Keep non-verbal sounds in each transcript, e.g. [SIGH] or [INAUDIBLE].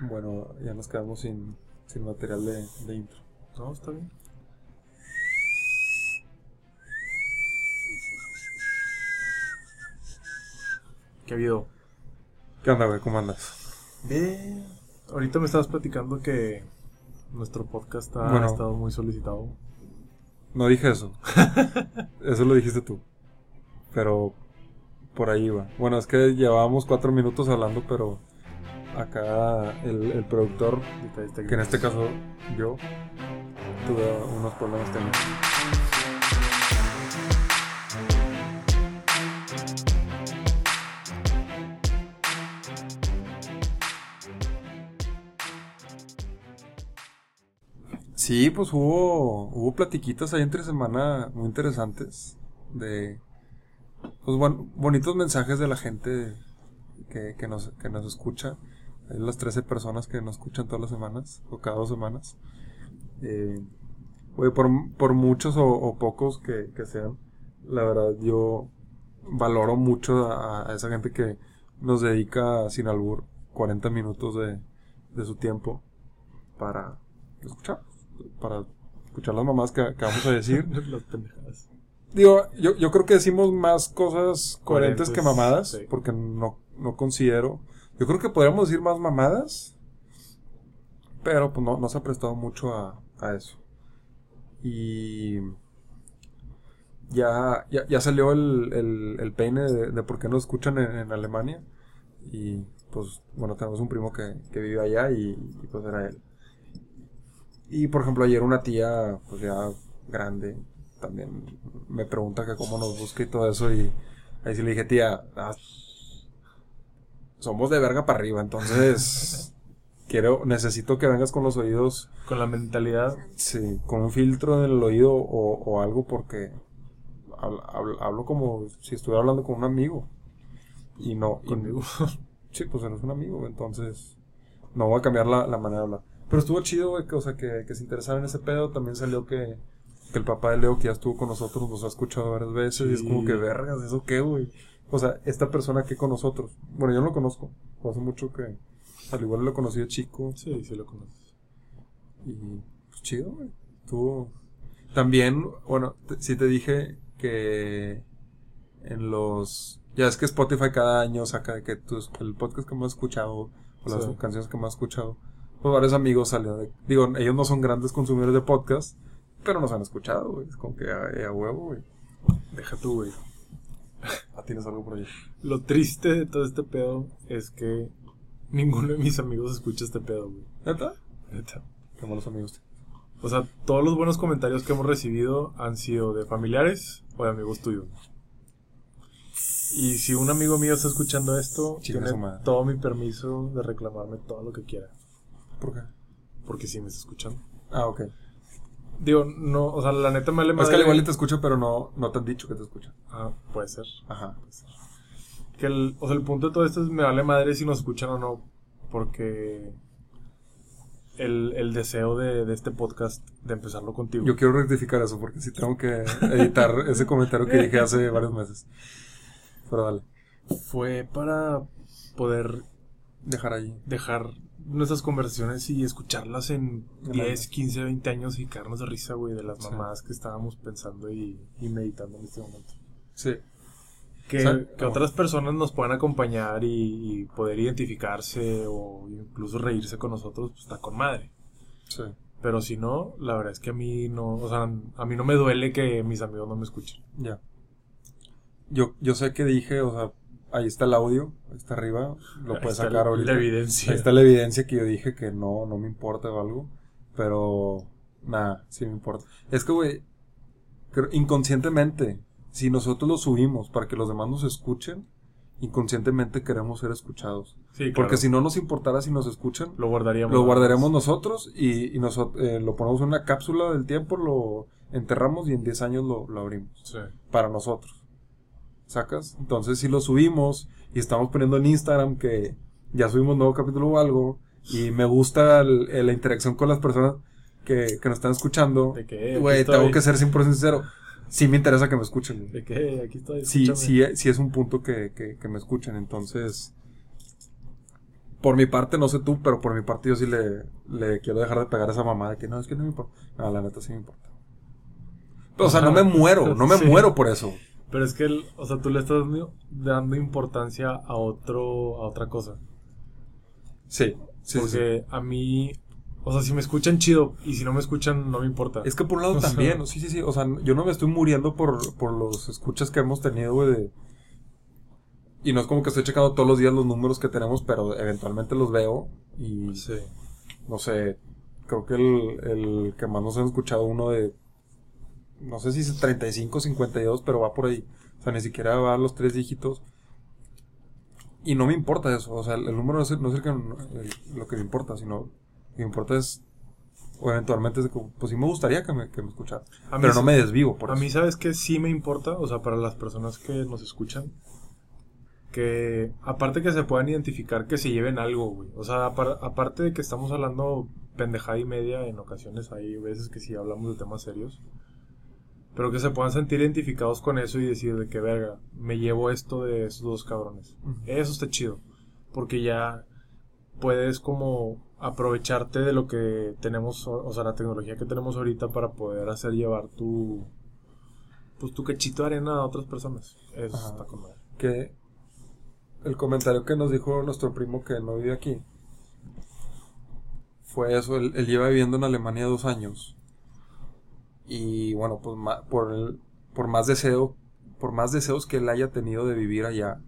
Bueno, ya nos quedamos sin, sin material de, de intro. No, está bien. ¿Qué ha habido? ¿Qué onda, güey? ¿Cómo andas? Bien. Ahorita me estabas platicando que nuestro podcast ha Bueno. estado muy solicitado. No dije eso. [LAUGHS] eso lo dijiste tú. Pero por ahí va. Bueno, es que llevábamos cuatro minutos hablando, pero acá el, el productor, que en este caso yo, tuve unos problemas técnicos. Sí, pues hubo, hubo platiquitas ahí entre semana muy interesantes de pues bon- bonitos mensajes de la gente que, que nos, que nos escucha. Las 13 personas que nos escuchan todas las semanas o cada dos semanas. Eh, güey, por, por muchos o, o pocos que, que sean, la verdad yo valoro mucho a, a esa gente que nos dedica sin albur 40 minutos de, de su tiempo para escuchar, para escuchar las mamás que, que vamos a decir. [LAUGHS] Las pendejadas. Digo, yo, yo creo que decimos más cosas coherentes, que mamadas, sí. porque no, no considero. Yo creo que podríamos decir más mamadas, pero pues no, no se ha prestado mucho a, eso. Y ya, ya, ya salió el, el, el peine de, por qué nos escuchan en, Alemania. Y pues, bueno, tenemos un primo que, que vive allá y, pues era él. Y por ejemplo, ayer una tía, pues ya grande, también me pregunta que cómo nos busca y todo eso. Y ahí sí le dije, tía, somos de verga para arriba, entonces quiero, necesito que vengas con los oídos, Con la mentalidad. sí, con un filtro en el oído o, o algo porque hablo, hablo- hablo como si estuviera hablando con un amigo. Y no, y- Conmigo. [LAUGHS] Sí, pues eres un amigo, entonces no voy a cambiar la, la manera de hablar. Pero estuvo chido, güey, que, o sea, que, que se interesaran en ese pedo. También salió que, que el papá de Leo, que ya estuvo con nosotros, nos ha escuchado varias veces. Y es como que, vergas, ¿eso qué, güey? O sea, esta persona que con nosotros. Bueno, yo no lo conozco. Hace mucho que, al igual lo conocí de chico. Sí, sí lo conoces. Y, pues chido, güey. Estuvo. También, bueno, sí te dije que en los. Ya es que Spotify cada año saca de que tus, el podcast que más has escuchado, o las Sí. canciones que más has escuchado, pues varios amigos salieron de. Digo, ellos no son grandes consumidores de podcast, pero nos han escuchado, güey. Es como que a, a huevo, güey. Deja tú, güey. Ah, tienes algo por ahí. Lo triste de todo este pedo es que ninguno de mis amigos escucha este pedo, güey. ¿Neta? Neta. Qué malos amigos. O sea, todos los buenos comentarios que hemos recibido han sido de familiares o de amigos tuyos. Y si un amigo mío está escuchando esto, tiene todo mi permiso de reclamarme todo lo que quiera. ¿Por qué? Porque sí me está escuchando. Ah, ok. Digo, no, o sea, la neta me vale Es que al igual y te escucho, pero no, no te han dicho que te escuchan. Ah, puede ser. Ajá. Que el, o sea, el punto de todo esto es me vale madre si nos escuchan o no. Porque el, el deseo de, de este podcast de empezarlo contigo. Yo quiero rectificar eso porque sí tengo que editar [LAUGHS] ese comentario que dije hace varios meses. Pero dale, fue para poder dejar ahí. dejar nuestras conversaciones y escucharlas en En 10, años. 15, 20 años y caernos de risa, güey, de las Sí. mamadas que estábamos pensando y, y meditando en este momento. Sí, Que, que otras personas nos puedan acompañar y, y poder identificarse o incluso reírse con nosotros, pues está con madre. sí. Pero si no, la verdad es que a mí no, o sea, a mí no me duele que mis amigos no me escuchen. Ya. Yo, yo sé que dije, o sea, ahí está el audio, ahí está arriba, lo Ahí puedes sacar la- ahorita. La evidencia. Ahí está la evidencia que yo dije que no, no me importa o algo. Pero, nada, sí me importa. Es que, güey, inconscientemente, si nosotros lo subimos para que los demás nos escuchen, inconscientemente queremos ser escuchados. Sí, claro. Porque si no nos importara si nos escuchan, lo guardaríamos. lo guardaremos nosotros y, y eh, lo ponemos en una cápsula del tiempo, lo enterramos y en 10 años lo, lo abrimos. Sí. Para nosotros. ¿Sacas? Entonces, si lo subimos y estamos poniendo en Instagram que ya subimos nuevo capítulo o algo y me gusta el- el- la interacción con las personas que, que nos están escuchando, güey, tengo que ser 100% sincero. Sí me interesa que me escuchen. De que "Hey, aquí estoy. Sí, escúchame". sí, sí es un punto que, que, que me escuchen. Entonces, por mi parte, no sé tú, pero por mi parte yo sí le, le quiero dejar de pegar a esa mamá de que no, es que no me importa. No, la neta sí me importa. Pero, o sea, no me [LAUGHS] muero, no me Sí. muero por eso. Pero es que, el- o sea, tú le estás dando, dando importancia a otro, a otra cosa. Sí, sí, sí, sí. Porque a mí, o sea, si me escuchan chido y si no me escuchan no me importa. Es que por un lado O sea- también, sí, sí, sí. O sea, yo no me estoy muriendo por, por los escuchas que hemos tenido, güey, de... Y no es como que estoy checando todos los días los números que tenemos, pero eventualmente los veo y, Sí. no sé, creo que el, el que más nos han escuchado uno de, no sé si es 35, 52, pero va por ahí. O sea, ni siquiera va a los tres dígitos. Y no me importa eso, o sea, el, el número no es, no es el que, el- lo que me importa, sino lo que me importa es, o eventualmente es pues sí me gustaría que me, que me escuchara. A Pero no me desvivo por a eso. mí, ¿sabes que Sí me importa, o sea, para las personas que nos escuchan, que aparte que se puedan identificar, que se lleven algo, güey. O sea, apar- aparte de que estamos hablando pendejada y media, en ocasiones hay veces que sí hablamos de temas serios, pero que se puedan sentir identificados con eso y decir de que, verga, me llevo esto de esos dos cabrones. Eso está chido, porque ya puedes como aprovecharte de lo que tenemos, o sea, la tecnología que tenemos ahorita para poder hacer llevar tu pues tu cachito de arena a otras personas. Eso Ajá. está con que el comentario que nos dijo nuestro primo que no vive aquí fue eso, él, él lleva viviendo en Alemania dos años y bueno, pues por, el- por más deseo, por más deseos que él haya tenido de vivir allá,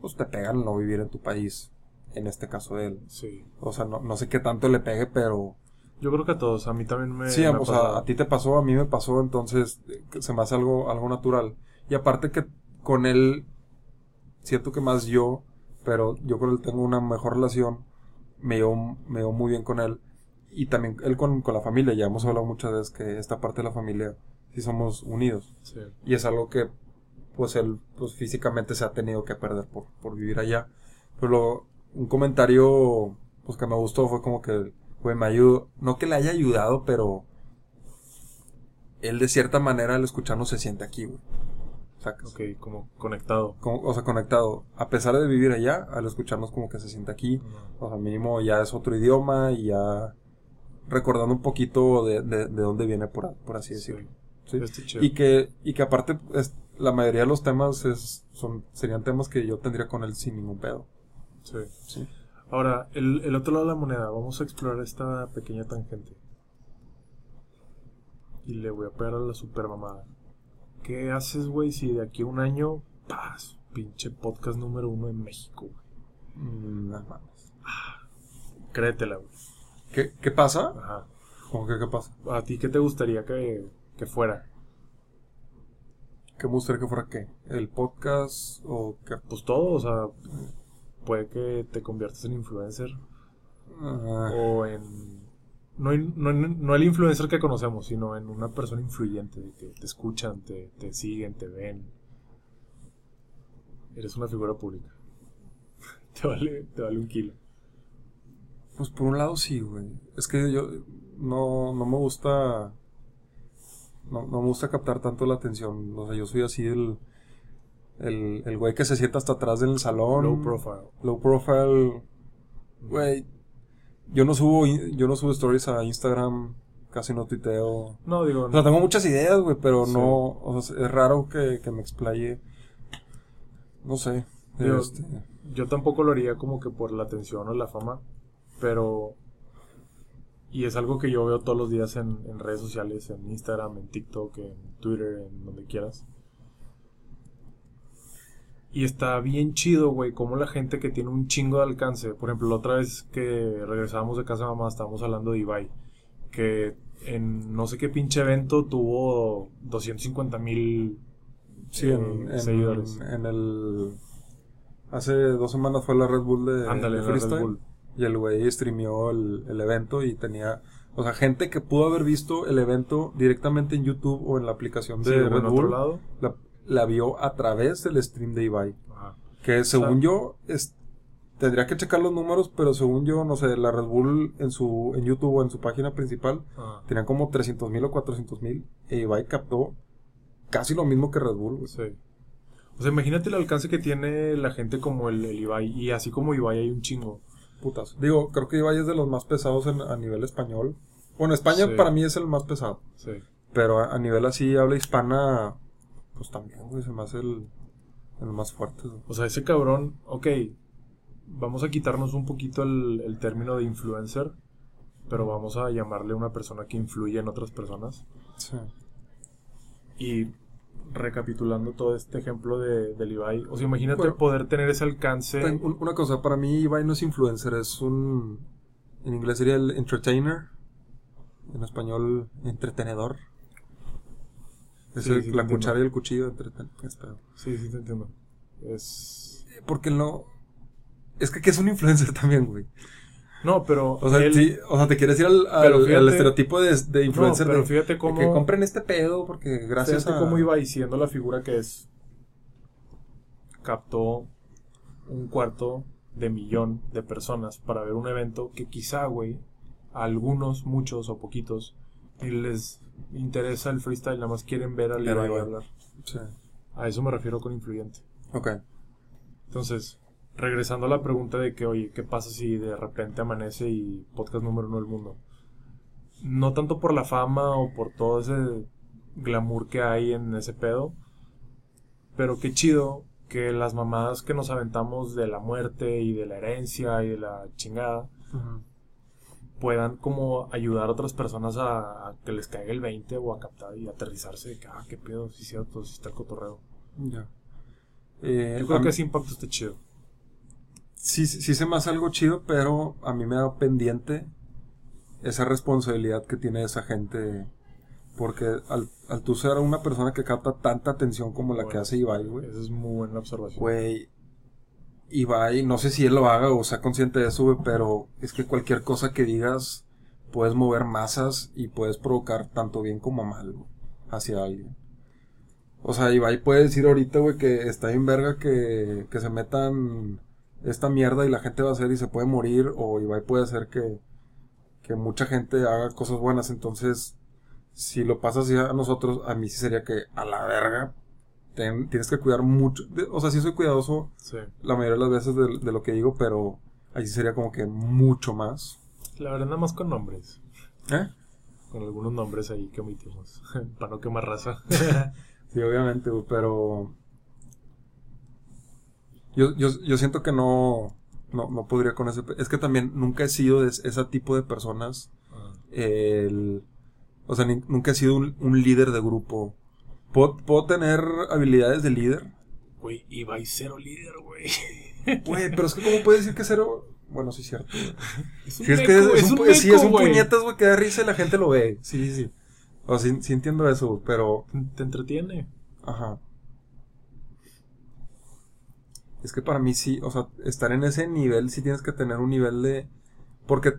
pues te pegan no vivir en tu país, en este caso de él. Sí. O sea, no, no sé qué tanto le pegue, pero Yo creo que a todos, a mí también me Sí, me o sea, a ti te pasó, a mí me pasó, entonces se me hace algo, algo natural. Y aparte que con él, siento que más yo, pero yo con él tengo una mejor relación, me llevo, me llevo muy bien con él. Y también él con, con la familia, ya hemos hablado muchas veces que esta parte de la familia sí somos unidos. Sí. Y es algo que, pues él, pues físicamente se ha tenido que perder por, por vivir allá. Pero lo- un comentario, pues que me gustó fue como que, güey, me ayudó, no que le haya ayudado, pero él de cierta manera al escucharnos se siente aquí, güey. Sea, Ok, como conectado. como- o sea, conectado. A pesar de vivir allá, al escucharnos como que se siente aquí. O sea, mínimo ya es otro idioma y ya recordando un poquito de, de, de dónde viene, por, por así decirlo. Sí. Y que, y que aparte, es, la mayoría de los temas es, son, serían temas que yo tendría con él sin ningún pedo. Sí. Sí. Ahora, el, el otro lado de la moneda, vamos a explorar esta pequeña tangente. Y le voy a pegar a la super mamada. ¿Qué haces, güey, si de aquí a un año, paz, pinche podcast número uno en México, güey? Mm, no mames. Créetela, güey. ¿Qué, ¿Qué pasa? Ajá. ¿Cómo que qué pasa? ¿A ti qué te gustaría que, que fuera? ¿Qué me gustaría que fuera qué? ¿El podcast o qué? Pues todo, o sea, puede que te conviertas en influencer Ah, o en... No, no, no el influencer que conocemos, sino en una persona influyente, de que te escuchan, te, te siguen, te ven. Eres una figura pública. [LAUGHS] te, vale, te vale un kilo. Pues por un lado sí, güey. Es que yo no, no me gusta. No, no me gusta captar tanto la atención. O sea, yo soy así el. El, el güey que se sienta hasta atrás del salón. Low profile. Low profile. Güey. Yo no subo, yo no subo stories a Instagram. Casi no tuiteo. No, digo, O sea, tengo muchas ideas, güey, pero Sí. no. O sea, es raro que, que me explaye. No sé. Digo, este, yo tampoco lo haría como que por la atención o la fama, pero... Y es algo que yo veo todos los días en, en redes sociales, en Instagram, en TikTok, en Twitter, en donde quieras. Y está bien chido, güey, como la gente que tiene un chingo de alcance. Por ejemplo, la otra vez que regresábamos de casa de mamá, estábamos hablando de Ibai. Que en no sé qué pinche evento tuvo 250 mil Sí, en, eh, en- seguidores. en el. Hace dos semanas fue la Red Bull de, Ándale, de la Red. Bull. Y el güey streameó el, el evento y tenía. O sea, gente que pudo haber visto el evento directamente en YouTube o en la aplicación de Sí, Red Bull. lado. La, la vio a través del stream de Ibai. Ajá. Que según sea- yo, es, tendría que checar los números, pero según yo, no sé, la Red Bull en su en YouTube o en su página principal Ajá. tenían como 300 mil o 400 mil. E Ibai captó casi lo mismo que Red Bull. güey. Sí. O sea, imagínate el alcance que tiene la gente como el, el Ibai. Y así como Ibai hay un chingo. Putazo. Digo, creo que Ibai es de los más pesados en- a nivel español. Bueno, España Sí. para mí es el más pesado. Sí. Pero a, a nivel así, habla hispana, pues también, güey, se me hace el, el más fuerte. güey. O sea, ese cabrón, ok, vamos a quitarnos un poquito el, el término de influencer, pero vamos a llamarle una persona que influye en otras personas. Sí. Y recapitulando todo este ejemplo de, del Ibai, o sea, imagínate Bueno. poder tener ese alcance. Una cosa, para mí Ibai no es influencer, es un... En inglés sería el entertainer. En español, entretenedor. Es Sí, el- sí, la cuchara y el cuchillo. entreten-. Sí, sí, te entiendo. Es... Porque no... Es que, ¿qué es un influencer [LAUGHS] también, güey? No, pero... O sea, él- sí, o sea, te quieres ir al, estereotipo de, de influencer No, pero fíjate de cómo- que compren este pedo porque gracias Fíjate a... cómo Ibai, siendo la figura que es, captó un cuarto de millón de personas para ver un evento que quizá, güey, a algunos, muchos o poquitos, y les interesa el freestyle, nada más quieren ver al igual. hablar. Sí. A eso me refiero con influyente. Ok. Entonces, regresando a la pregunta de que, oye, ¿qué pasa si de repente amanece y podcast número uno del mundo? No tanto por la fama o por todo ese glamour que hay en ese pedo, pero qué chido que las mamadas que nos aventamos de la muerte y de la herencia y de la chingada puedan como ayudar a otras personas a, a que les caiga el 20 o a captar y aterrizarse de que, ah, qué pedo, sí es cierto, sí está el cotorreo. Ya. Eh, Yo creo que ese impacto está chido. Sí, sí se me hace algo chido, pero a mí me da pendiente esa responsabilidad que tiene esa gente. Porque al, al tú ser una persona que capta tanta atención como la que hace Ibai, güey. Esa es muy buena observación. Güey, Ibai, no sé si él lo haga o sea consciente de eso, güey, pero es que cualquier cosa que digas puedes mover masas y puedes provocar tanto bien como mal güey, hacia alguien. O sea, Ibai puede decir ahorita, güey, que está en verga que, que se metan esta mierda y la gente va a hacer y se puede morir, o Ibai puede hacer que, que mucha gente haga cosas buenas, entonces, si lo pasa así a nosotros, a mí sí sería que a la verga ten- tienes que cuidar mucho. de- o sea, sí soy cuidadoso Sí. la mayoría de las veces de, de lo que digo, pero ahí sí sería como que mucho más. La verdad, nada más con nombres. ¿Eh? Con algunos nombres ahí que omitimos. [LAUGHS] Para no quemar raza. [LAUGHS] Sí, obviamente, pero. Yo, yo, yo siento que no, no. No podría con ese. Es que también nunca he sido de ese tipo de personas. El, o sea, ni- nunca he sido un, un líder de grupo. Puedo, puedo tener habilidades de líder. Güey, Ibai cero líder, güey. [LAUGHS] Güey, pero es que, ¿cómo puedes decir que cero? Bueno, sí, es cierto. güey. [LAUGHS] Es un Sí, es que meco, es, un, sí, es un güey. puñetas, güey, que da risa y la gente lo ve. Sí, sí, sí. O sea, sí, sí entiendo eso, pero. Te entretiene. Ajá. Es que para mí sí, o sea, estar en ese nivel sí tienes que tener un nivel de... Porque,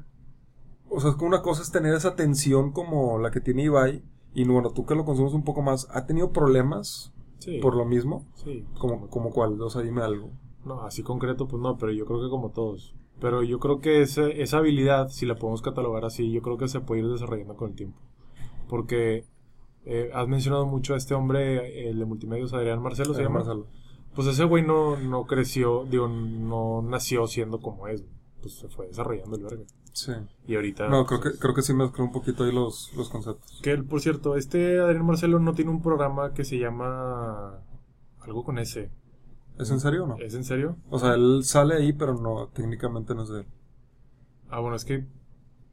o sea, es que una cosa es tener esa tensión como la que tiene Ibai, y bueno, tú que lo consumes un poco más, ¿ha tenido problemas Sí. por lo mismo? Sí. Como, como cuál, o sea, dime algo. No, así concreto, pues no, pero yo creo que como todos. Pero yo creo que ese- esa habilidad, si la podemos catalogar así, yo creo que se puede ir desarrollando con el tiempo. Porque eh, has mencionado mucho a este hombre, el de multimedios, Adrián Marcelo, se llama. Marcelo. Pues ese güey no, no creció, digo, no nació siendo como es. Pues se fue desarrollando el verga. Sí. Y ahorita. No, creo que, pues, creo que sí mezcló un poquito ahí los, los conceptos. Que él, por cierto, este Adrián Marcelo no tiene un programa que se llama. Algo con ese. ¿Es en serio o no? ¿Es en serio? O sea, él sale ahí, pero no, técnicamente no es de él. Ah, bueno, es que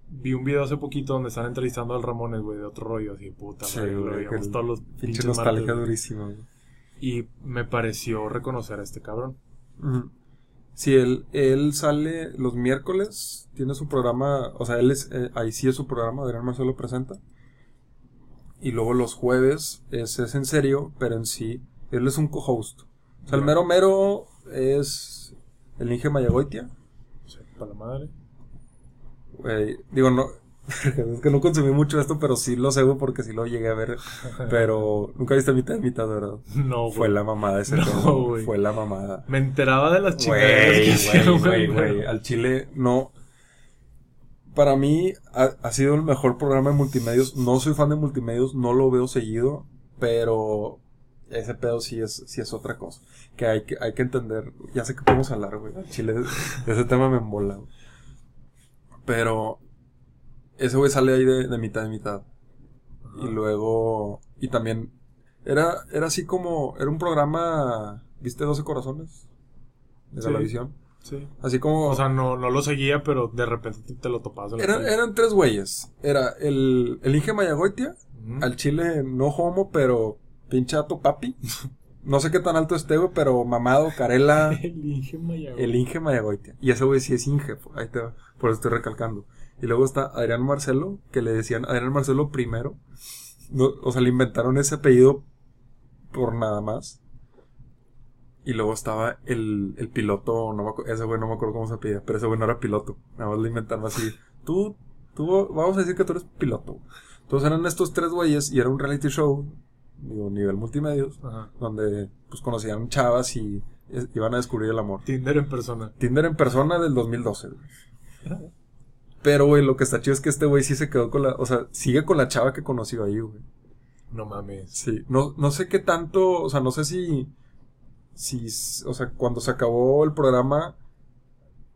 vi un video hace poquito donde están entrevistando al Ramones, güey, de otro rollo, así, puta Sí, madre, güey, que todos los Pinche pinches nostalgia martes, güey. Y me pareció reconocer a este cabrón. Ujú. Sí, él, él sale los miércoles, tiene su programa, o sea, él es, eh, ahí sí es su programa, Adrián Marcelo presenta. Y luego los jueves es, es en serio, pero en sí, él es un co-host. O sea, el mero mero es el Inge Mayagoitia. Sea, para la madre. Digo, no, [LAUGHS] es que no consumí mucho esto, pero sí lo sé, güey, porque sí lo llegué a ver. [LAUGHS] Pero nunca viste mitad de mitad, ¿verdad? No, güey. Fue la mamada ese [LAUGHS] No, güey. Fue la mamada. Me enteraba de las chingaderas que Güey, hicieron, güey, güey, Al Chile, no. Para mí ha, ha sido el mejor programa de multimedios. No soy fan de multimedios, no lo veo seguido, pero ese pedo sí es, sí es otra cosa. Que hay que, hay que entender. Ya sé que podemos hablar, güey. Al Chile, ese tema me embola. güey. Pero ese güey sale ahí de, de mitad de mitad. Y luego, y también, era, era así como, era un programa, ¿viste 12 corazones? De Sí. televisión. Sí. Así como... O sea, no, no lo seguía, pero de repente te, te lo topabas. eran, eran tres güeyes. Era el, el Inge Mayagoitia, al chile no homo, pero pinchato papi. [LAUGHS] No sé qué tan alto esté, güey, pero mamado, carela, [LAUGHS] El Inge Mayagoitia. el Inge Mayagoitia. Y ese güey sí es Inge, ahí te va, por eso estoy recalcando. Y luego está Adrián Marcelo, que le decían Adrián Marcelo primero. No, o sea, le inventaron ese apellido por nada más. Y luego estaba el, el piloto, no me ese güey no me acuerdo cómo se apellida, pero ese güey no era piloto. Nada más le inventaron así. Tú, tú, vamos a decir que tú eres piloto. Entonces eran estos tres güeyes y era un reality show, digo, nivel multimedios, Ajá. donde pues conocían chavas y iban a descubrir el amor. Tinder en persona. Tinder en persona del 2012, güey. Pero, güey, lo que está chido es que este güey sí se quedó con la... O sea, sigue con la chava que conoció ahí, güey. No mames. Sí. No, no sé qué tanto... O sea, no sé si... Si... O sea, cuando se acabó el programa...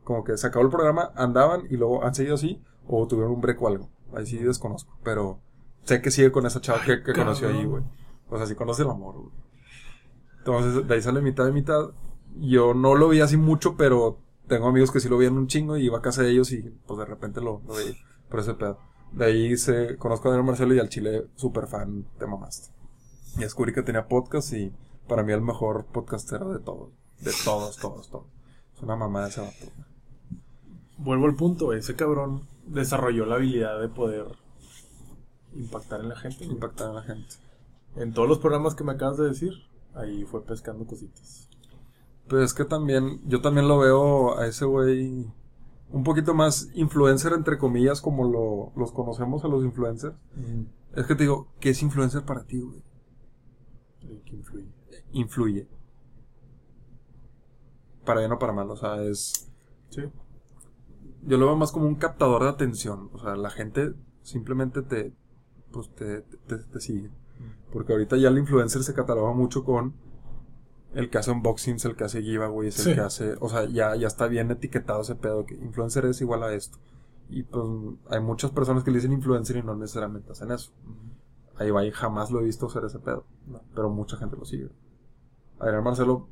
Como que se acabó el programa, andaban y luego han seguido así. O tuvieron un break o algo. Ahí sí desconozco. Pero sé que sigue con esa chava que, que conoció ahí, güey. O sea, sí conoce el amor, güey. Entonces, de ahí sale mitad de mitad. Yo no lo vi así mucho, pero tengo amigos que sí lo veían un chingo y iba a casa de ellos y pues de repente lo, lo veía por ese pedo. De ahí se, conozco a Daniel Marcelo y al chile super fan te mamaste. Y descubrí que tenía podcast y para mí el mejor podcastero de todos. De todos, todos, todos. Es una mamada ese vato. Vuelvo al punto. Ese cabrón desarrolló la habilidad de poder impactar en la gente. Impactar a la gente. En todos los programas que me acabas de decir, ahí fue pescando cositas. Pero es que también, yo también lo veo a ese güey un poquito más influencer, entre comillas, como lo, los conocemos a los influencers. Es que te digo, ¿qué es influencer para ti, güey? El que influye. Influye. Para bien o para mal, o sea, es... Sí. Yo lo veo más como un captador de atención. O sea, la gente simplemente te... Pues te, te, te sigue. Porque ahorita ya el influencer se cataloga mucho con el que hace unboxings, el que hace giveaways, el Sí. que hace. O sea, ya, ya está bien etiquetado ese pedo que influencer es igual a esto. Y pues hay muchas personas que le dicen influencer y no necesariamente hacen eso. Ahí va y jamás lo he visto hacer ese pedo. Pero mucha gente lo sigue. Adrián Marcelo,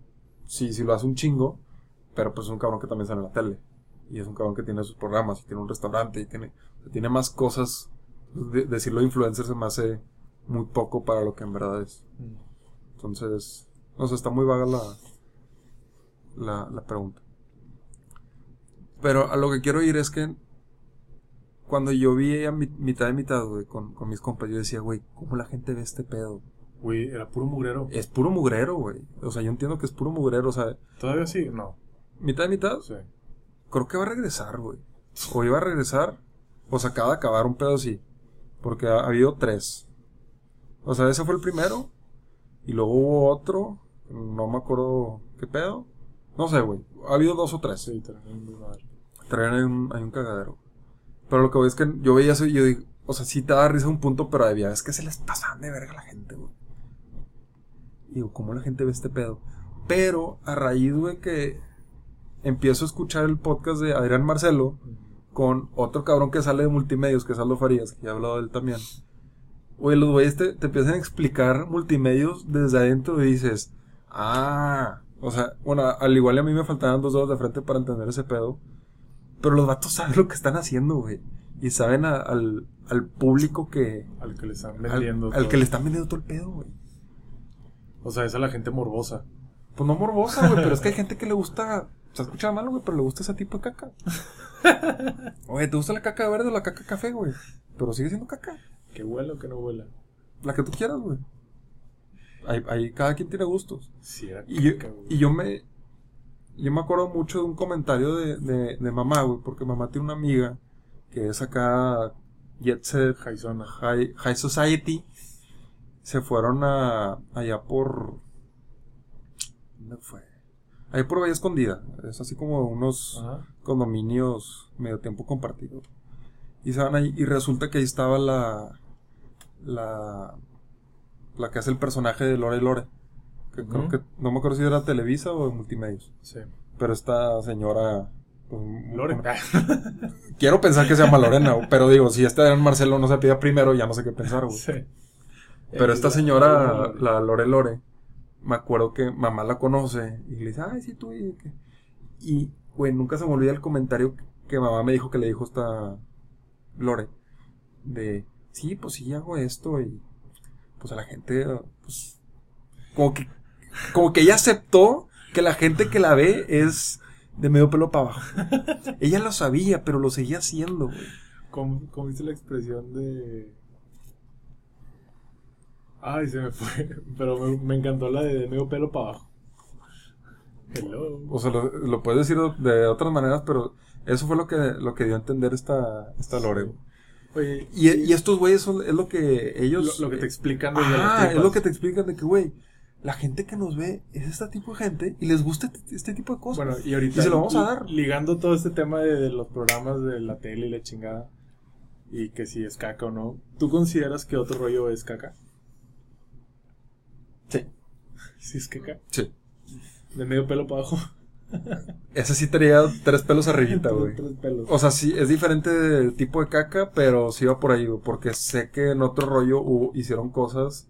sí, sí lo hace un chingo, pero pues es un cabrón que también sale en la tele. Y es un cabrón que tiene sus programas, y tiene un restaurante, y tiene, tiene más cosas. De- decirlo influencer se me hace muy poco para lo que en verdad es. Entonces, no sé, está muy vaga la, la, la pregunta. Pero a lo que quiero ir es que cuando yo vi a mi- mitad de mitad, güey, con, con mis compas, yo decía, güey, ¿cómo la gente ve este pedo? Güey, era puro mugrero. Es puro mugrero, güey. O sea, yo entiendo que es puro mugrero. O sea, ¿Todavía sí? No. mitad de mitad, Sí. creo que va a regresar, güey. O iba a regresar, o se acaba de acabar un pedo así. Porque ha, ha habido tres. O sea, ese fue el primero. Y luego hubo otro. No me acuerdo qué pedo. No sé, güey. Ha habido dos o tres. Sí, madre. Traen ahí un, hay un cagadero. Pero lo que voy es que yo veía eso y yo digo, o sea, sí te da risa un punto, pero había, es que se les pasaban de verga a la gente, güey. Digo, ¿cómo la gente ve este pedo? Pero a raíz, güey, que empiezo a escuchar el podcast de Adrián Marcelo con otro cabrón que sale de multimedios, que es Aldo Farías, que ya he hablado de él también. Güey, los güeyes te, te empiezan a explicar multimedios desde adentro y dices, ah, o sea, bueno, al igual a mí me faltaban dos dedos de frente para entender ese pedo. Pero los vatos saben lo que están haciendo, güey. Y saben a- al, al público que. Al que le están vendiendo. al todo. que le están vendiendo todo el pedo, güey. O sea, esa es la gente morbosa. Pues no morbosa, güey, pero es que hay gente que le gusta. Se escucha mal, güey, pero le gusta ese tipo de caca. [LAUGHS] Oye, ¿te gusta la caca verde o la caca café, güey? Pero sigue siendo caca. Que huela o que no huela. La que tú quieras, güey. Ahí, ahí cada quien tiene gustos. Sí, Y yo, y me. Yo me acuerdo mucho de un comentario de, de, de mamá, güey, porque mamá tiene una amiga que es acá. Jet Set. High, High Society. Se fueron a. allá por. ¿Dónde fue? Ahí por Bahía Escondida. Es así como unos Ajá. condominios medio tiempo compartido. Y se van ahí. Y resulta que ahí estaba la. La. La que hace el personaje de Lore Lore. Que creo que. No me acuerdo si era Televisa o de Multimedios. Sí. Pero esta señora pues, Lore. quiero pensar que se llama Lorena, [LAUGHS] pero digo, si este Adrián Marcelo no se pida primero, ya no sé qué pensar, güey. Sí. Pero esta señora, la Lore Lore, me acuerdo que mamá la conoce y le dice, ay, sí, tú. Y, y, güey, nunca se me olvida el comentario que mamá me dijo que le dijo esta Lore. De, sí, pues sí, hago esto y pues a la gente, pues, como que, como que ella aceptó que la gente que la ve es de medio pelo para abajo. [LAUGHS] ella lo sabía, pero lo seguía haciendo, güey. ¿Cómo, cómo viste la expresión de.? Ay, se me fue. Pero me, me encantó la de, de medio pelo para abajo. Hello. O sea, lo, lo puedes decir de otras maneras, pero eso fue lo que, lo que dio a entender esta, esta Lore. Oye, Y, y estos güeyes son, es lo que ellos... lo, lo que te explican desde Ah, las es lo que te explican de que, güey, la gente que nos ve es este tipo de gente y les gusta este, este tipo de cosas. Bueno, y ahorita. Y se lo vamos a li- dar. Ligando todo este tema de, de los programas de la tele y la chingada. Y que si es caca o no. ¿Tú consideras que otro rollo es caca? Sí, [LAUGHS] Si es caca. sí. De medio pelo para abajo. Ese sí tenía tres pelos arribita, [LAUGHS] güey. Tres pelos. O sea, sí, es diferente del tipo de caca, pero sí va por ahí, güey, porque sé que en otro rollo hubo- hicieron cosas.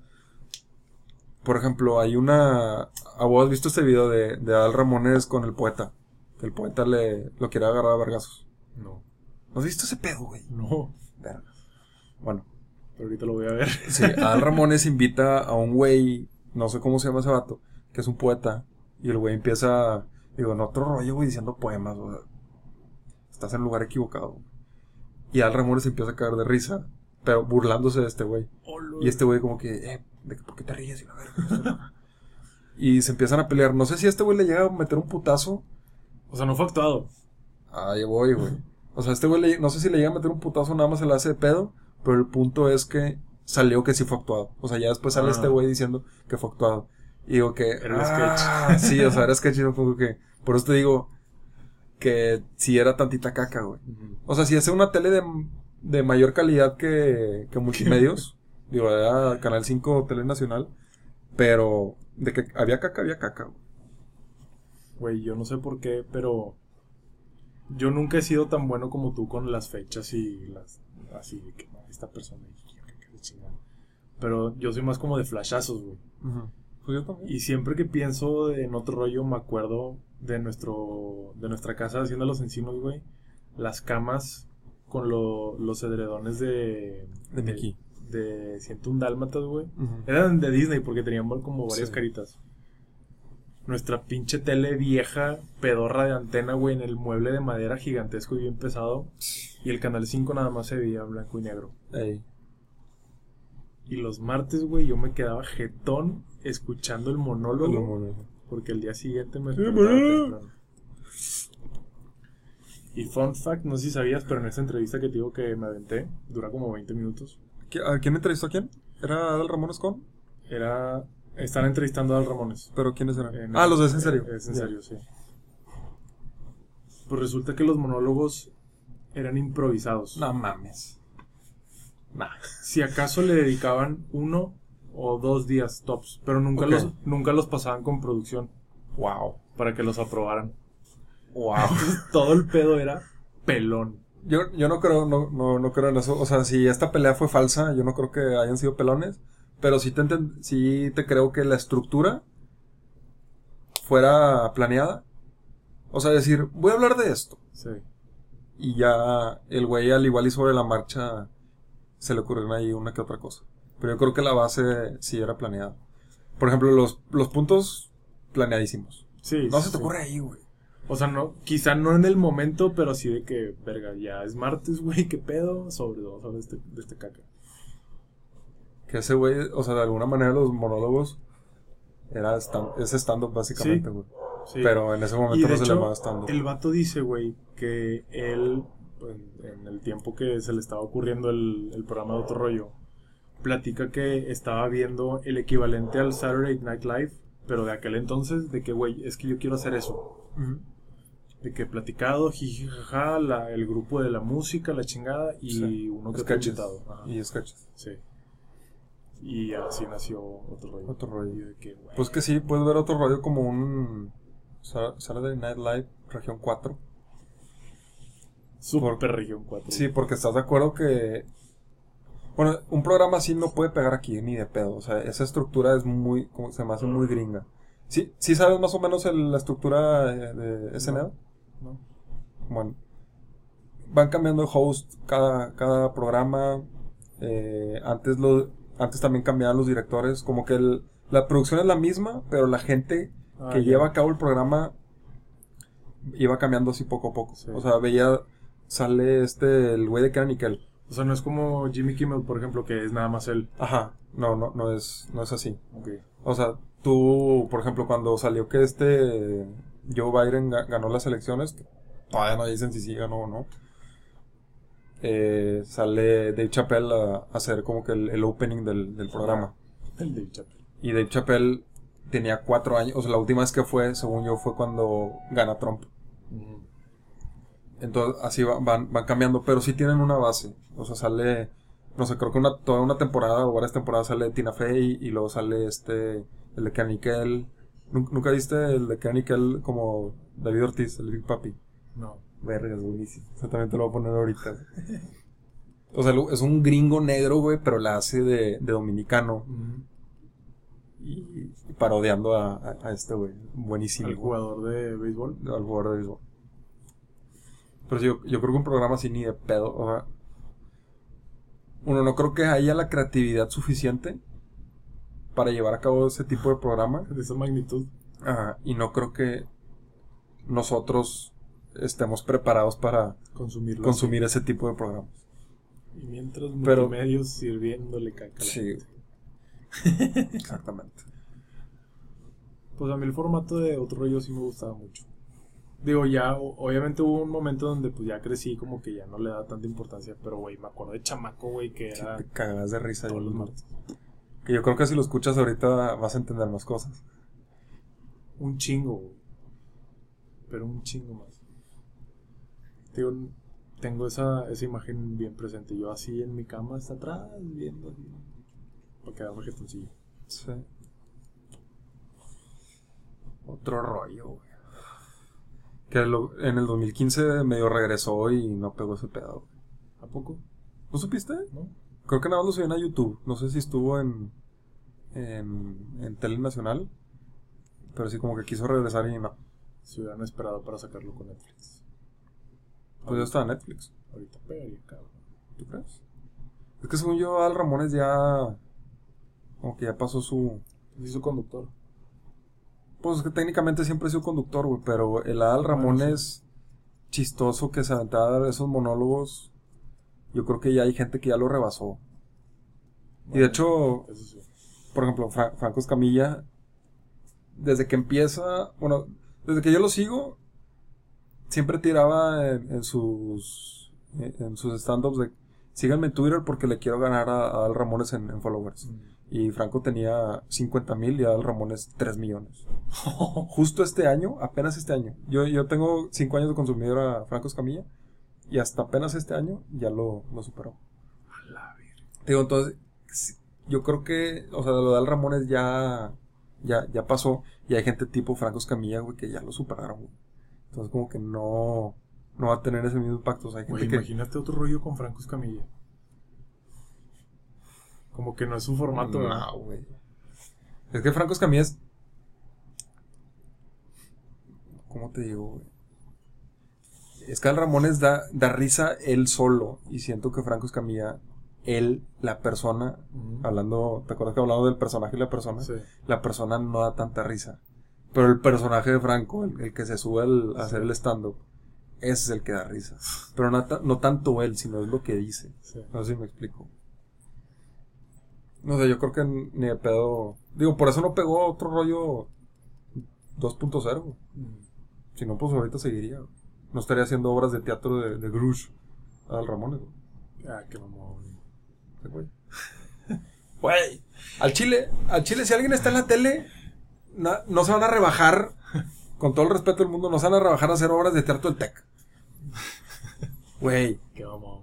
Por ejemplo, hay una... ¿A vos has visto este video de, de Al Ramones con el poeta? Que el poeta le lo quiere agarrar a vergazos. No. ¿No has visto ese pedo, güey? No. Verga. Bueno, Pero ahorita lo voy a ver. sí, Al [LAUGHS] Ramones invita a un güey, no sé cómo se llama ese vato, que es un poeta, y el güey empieza, digo, en otro rollo, güey, diciendo poemas, güey. Estás en el lugar equivocado. Y Al Ramones empieza a caer de risa, pero burlándose de este güey. Y este güey como que, eh, ¿de qué- ¿por qué te ríes? Y, la verga, [LAUGHS] y se empiezan a pelear. No sé si a este güey le llega a meter un putazo. O sea, no fue actuado. Ahí voy, güey. O sea, este güey, le- no sé si le llega a meter un putazo, nada más se le hace de pedo. Pero el punto es que salió que sí fue actuado. O sea, ya después sale Ah. este güey diciendo que fue actuado. Y digo que. Era un ah, Sí, o sea, era sketch y fue que. Por eso te digo que si era tantita caca, güey. O sea, si hace una tele de, de mayor calidad que, que multimedios. [LAUGHS] digo, era Canal 5 Tele Nacional. Pero de que había caca, había caca, güey. Güey, yo no sé por qué, pero yo nunca he sido tan bueno como tú con las fechas y las así de que no, esta persona. Pero yo soy más como de flashazos, güey. Pues yo también. Y siempre que pienso en otro rollo me acuerdo de nuestro de nuestra casa haciendo los encinos, güey. Las camas con lo- los edredones de De Mickey. de 101 dálmatas, güey. Eran de Disney porque tenían como varias Sí. caritas. Nuestra pinche tele vieja, pedorra de antena, güey, en el mueble de madera gigantesco y bien pesado. Y el canal 5 nada más se veía blanco y negro. Ey. Y los martes, güey, yo me quedaba jetón escuchando el monólogo. Porque el día siguiente me despertaba. Y fun fact, no sé si sabías, pero en esa entrevista que te digo que me aventé, dura como 20 minutos. ¿Qui- ¿A quién entrevistó a quién? ¿Era Adal Ramones con? Era. Están entrevistando a Al Ramones. ¿Pero quiénes eran? En- ah, los de Es en serio. Es en serio, sí. Pues resulta que los monólogos eran improvisados. No mames. Nah. Si acaso le dedicaban uno o dos días tops, pero nunca, los, nunca los pasaban con producción Wow. para que los aprobaran. Wow. [LAUGHS] Todo el pedo era pelón. Yo, yo no creo, no, no, no creo en eso. O sea, si esta pelea fue falsa, yo no creo que hayan sido pelones. Pero sí te, sí te creo que la estructura fuera planeada. O sea, decir, voy a hablar de esto. Sí. Y ya el güey al igual y sobre la marcha se le ocurrieron ahí una que otra cosa. Pero yo creo que la base sí era planeada. Por ejemplo, los, los puntos planeadísimos. Sí. No sí, se te sí. ocurre ahí, güey. O sea, no, quizá no en el momento, pero sí de que, verga, ya es martes, [LAUGHS] güey, qué pedo, sobre todo, sobre este, de este caca. Que ese güey, o sea, de alguna manera los monólogos era stand, es stand-up básicamente, güey. Sí. Pero en ese momento no se le llamaba stand-up. el vato dice, güey, que él, en, en el tiempo que se le estaba ocurriendo el, el programa de otro rollo, platica que estaba viendo el equivalente al Saturday Night Live, pero de aquel entonces, de que, güey, es que yo quiero hacer eso. De que platicado, jiji, jaja, la, el grupo de la música, la chingada, y Sí. uno que. Ajá. Y sketches. Sí. Y así nació otro rollo. Otro rollo. De que, güey, Pues que sí, puedes ver otro rollo como un Sa- Saturday Night Live, región 4. Super región 4. Sí, porque estás de acuerdo que. Bueno, un programa así no puede pegar aquí ni de pedo. O sea, esa estructura es muy. Como se me hace muy gringa. ¿Sí, sí sabes más o menos el- la estructura de, de SNL? ¿no? Bueno, van cambiando de host cada, cada programa. eh, antes, lo, antes también cambiaban los directores. Como que el- la producción es la misma, pero la gente Ah, que ya. lleva a cabo el programa iba cambiando así poco a poco. Sí. O sea, veía, sale este, el güey de Kenan Nickel. O sea, no es como Jimmy Kimmel, por ejemplo, que es nada más él. Ajá, no, no, no es, no es así. Ok. O sea, tú, por ejemplo, cuando salió que este Joe Biden ga- ganó las elecciones, todavía no dicen si sí ganó o no. eh, sale Dave Chappelle a, a hacer como que el, el opening del, del programa. El Dave Chappelle. Y Dave Chappelle tenía cuatro años, o sea, la última vez que fue, según yo, fue cuando gana Trump. Ujú. Entonces, así va- van, van cambiando, pero sí tienen una base. O sea, sale, no sé, creo que una, toda una temporada o varias temporadas sale Tina Fey y luego sale este, el de Canikel. ¿Nunca viste el de Canikel como David Ortiz, el Big Papi? No. Verga, es buenísimo. O sea, también te lo voy a poner ahorita. [LAUGHS] O sea, es un gringo negro, güey, pero la hace de, de dominicano y parodiando a, a- a este, güey. Buenísimo. Al jugador de béisbol. al jugador de béisbol. Pero yo, yo creo que un programa así ni de pedo. O sea, uno, no creo que haya la creatividad suficiente para llevar a cabo ese tipo de programa. De esa magnitud. Ajá, y no creo que nosotros estemos preparados para Consumirlo. consumir ese tipo de programas. Y mientras Pero- multimedios sirviéndole caca. Sí. Exactamente. Pues a mí el formato de otro rollo sí me gustaba mucho. Digo, ya, obviamente hubo un momento donde pues ya crecí como que ya no le da tanta importancia, pero güey, me acuerdo de chamaco, güey, que Sí, era te cagas de risa. todos los martes. Que yo creo que si lo escuchas ahorita vas a entender más cosas. Un chingo, güey. Pero un chingo más. Digo, tengo esa, esa imagen bien presente. Yo así en mi cama hasta atrás, viendo así. Para quedarme jetoncillo. Sí. Otro rollo, güey. Que lo- en el 2015 medio regresó y no pegó ese pedo. ¿A poco? ¿No supiste? ¿No? Creo que nada más lo subían a YouTube. No sé si estuvo en, en, en Tele Nacional. Pero sí como que quiso regresar y no. Se hubieran esperado para sacarlo con Netflix. Pues ya está en Netflix. Ahorita pegaría, cabrón. ¿Tú crees? Es que según yo, Al Ramones ya... Como que ya pasó su... Sí, su conductor. Pues es que técnicamente siempre he sido conductor, güey, pero el Adal Bueno, Ramones chistoso que se aventaba a dar esos monólogos, yo creo que ya hay gente que ya lo rebasó. Y de hecho, sí. por ejemplo, Fra- Franco Escamilla, desde que empieza, bueno, desde que yo lo sigo, siempre tiraba en, en sus en, sus stand-ups de síganme en Twitter porque le quiero ganar a, a Adal Ramones en, en followers. Y Franco tenía 50 mil y Adal Ramones 3 millones. Justo este año, apenas este año. Yo, yo tengo 5 años de consumidor a Franco Escamilla y hasta apenas este año ya lo, lo superó. A la. Digo, entonces, yo creo que, o sea, lo de Adal Ramones ya, ya, ya pasó y hay gente tipo Franco Escamilla, güey, que ya lo superaron, güey. Entonces, como que no, no va a tener ese mismo impacto. O sea, hay gente Güey, que... imagínate otro rollo con Franco Escamilla. Como que no es su formato. No, güey. Es que Franco Escamilla es. ¿Cómo te digo, güey? Es que al Ramones da, da risa él solo. Y siento que Franco Escamilla, él, la persona, hablando, ¿te acuerdas que hablamos del personaje y la persona? Sí. La persona no da tanta risa. Pero el personaje de Franco, el, el que se sube al- a hacer el stand-up, ese es el que da risa. Pero no, no tanto él, sino es lo que dice. sí. No sé si me explico. No sé, yo creo que ni de pedo. Digo, por eso no pegó otro rollo 2.0. güey. Mm. Si no, pues ahorita seguiría. güey. No estaría haciendo obras de teatro de, de Grush al Ramones. güey. Ah, qué mamón. Güey. [LAUGHS] Güey, al Chile, al Chile, si alguien está en la tele, na- no se van a rebajar, con todo el respeto del mundo, no se van a rebajar a hacer obras de teatro del TEC. [LAUGHS] Güey, Qué mamón,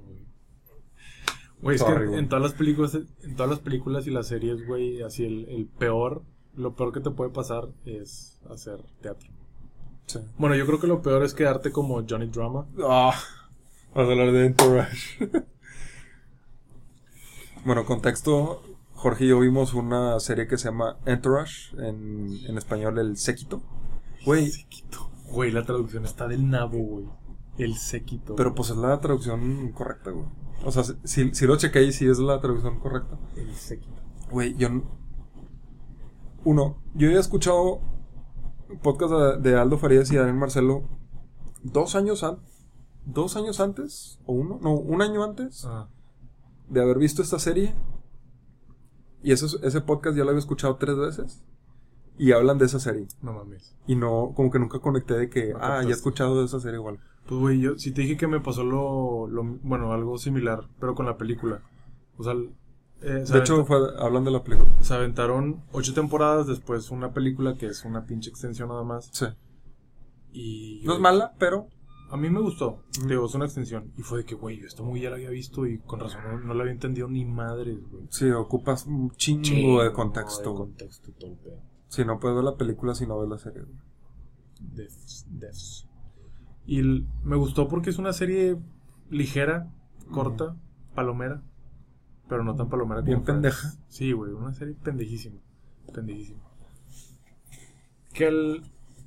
güey. Es Sorry, que en todas las películas, en todas las películas y las series, güey, así el, el peor, lo peor que te puede pasar es hacer teatro. sí. Bueno, yo creo que lo peor es quedarte como Johnny Drama. Ah, Vamos a hablar de Entourage. bueno, contexto. Jorge y yo vimos una serie que se llama Entourage, en, en español El Séquito. Güey. Güey, la traducción está del nabo, güey. El séquito. pero pues es la traducción correcta, güey. O sea, si, si lo chequé y si es la traducción correcta. El séquito. Güey, yo... Uno, yo había escuchado podcast de, de Aldo Farías y Daniel Marcelo dos años antes. ¿Dos años antes? ¿O uno? No, un año antes Ah, de haber visto esta serie. Y eso, ese podcast ya lo había escuchado tres veces. Y hablan de esa serie. no mames. Y no, como que nunca conecté de que, No ah, ya he escuchado de esa serie igual. Pues, güey, yo si te dije que me pasó lo, lo- Bueno, algo similar, pero con la película. O sea, eh, De hecho, fue, hablan de la película. se aventaron ocho temporadas, después una película que es una pinche extensión nada más. Sí. Y. No es mala, pero A mí me gustó. Ujú. Digo, es una extensión. Y fue de que, güey, yo esta muy ya la había visto y con razón no, no la había entendido ni madres, güey. sí, ocupas un chingo, Chingo de contexto. De contexto, todo el pedo. Si no puedes ver la película si no ves la serie. güey. Defs, defs. Y el- me gustó porque es una serie ligera, corta, palomera. Pero no tan palomera como Bien Friends. pendeja. Sí, güey, una serie pendejísima. Pendejísima. Que al,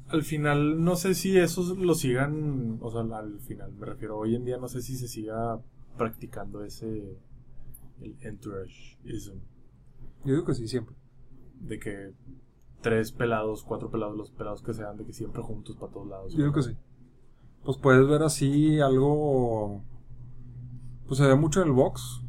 al final, no sé si eso lo sigan. O sea, al final, me refiero. Hoy en día, no sé si se siga practicando ese. El entourageism. Yo digo que sí, siempre. De que tres pelados, cuatro pelados, los pelados que sean, de que siempre juntos para todos lados. Yo digo que sí. Pues puedes ver así algo. Pues se ve mucho en el box.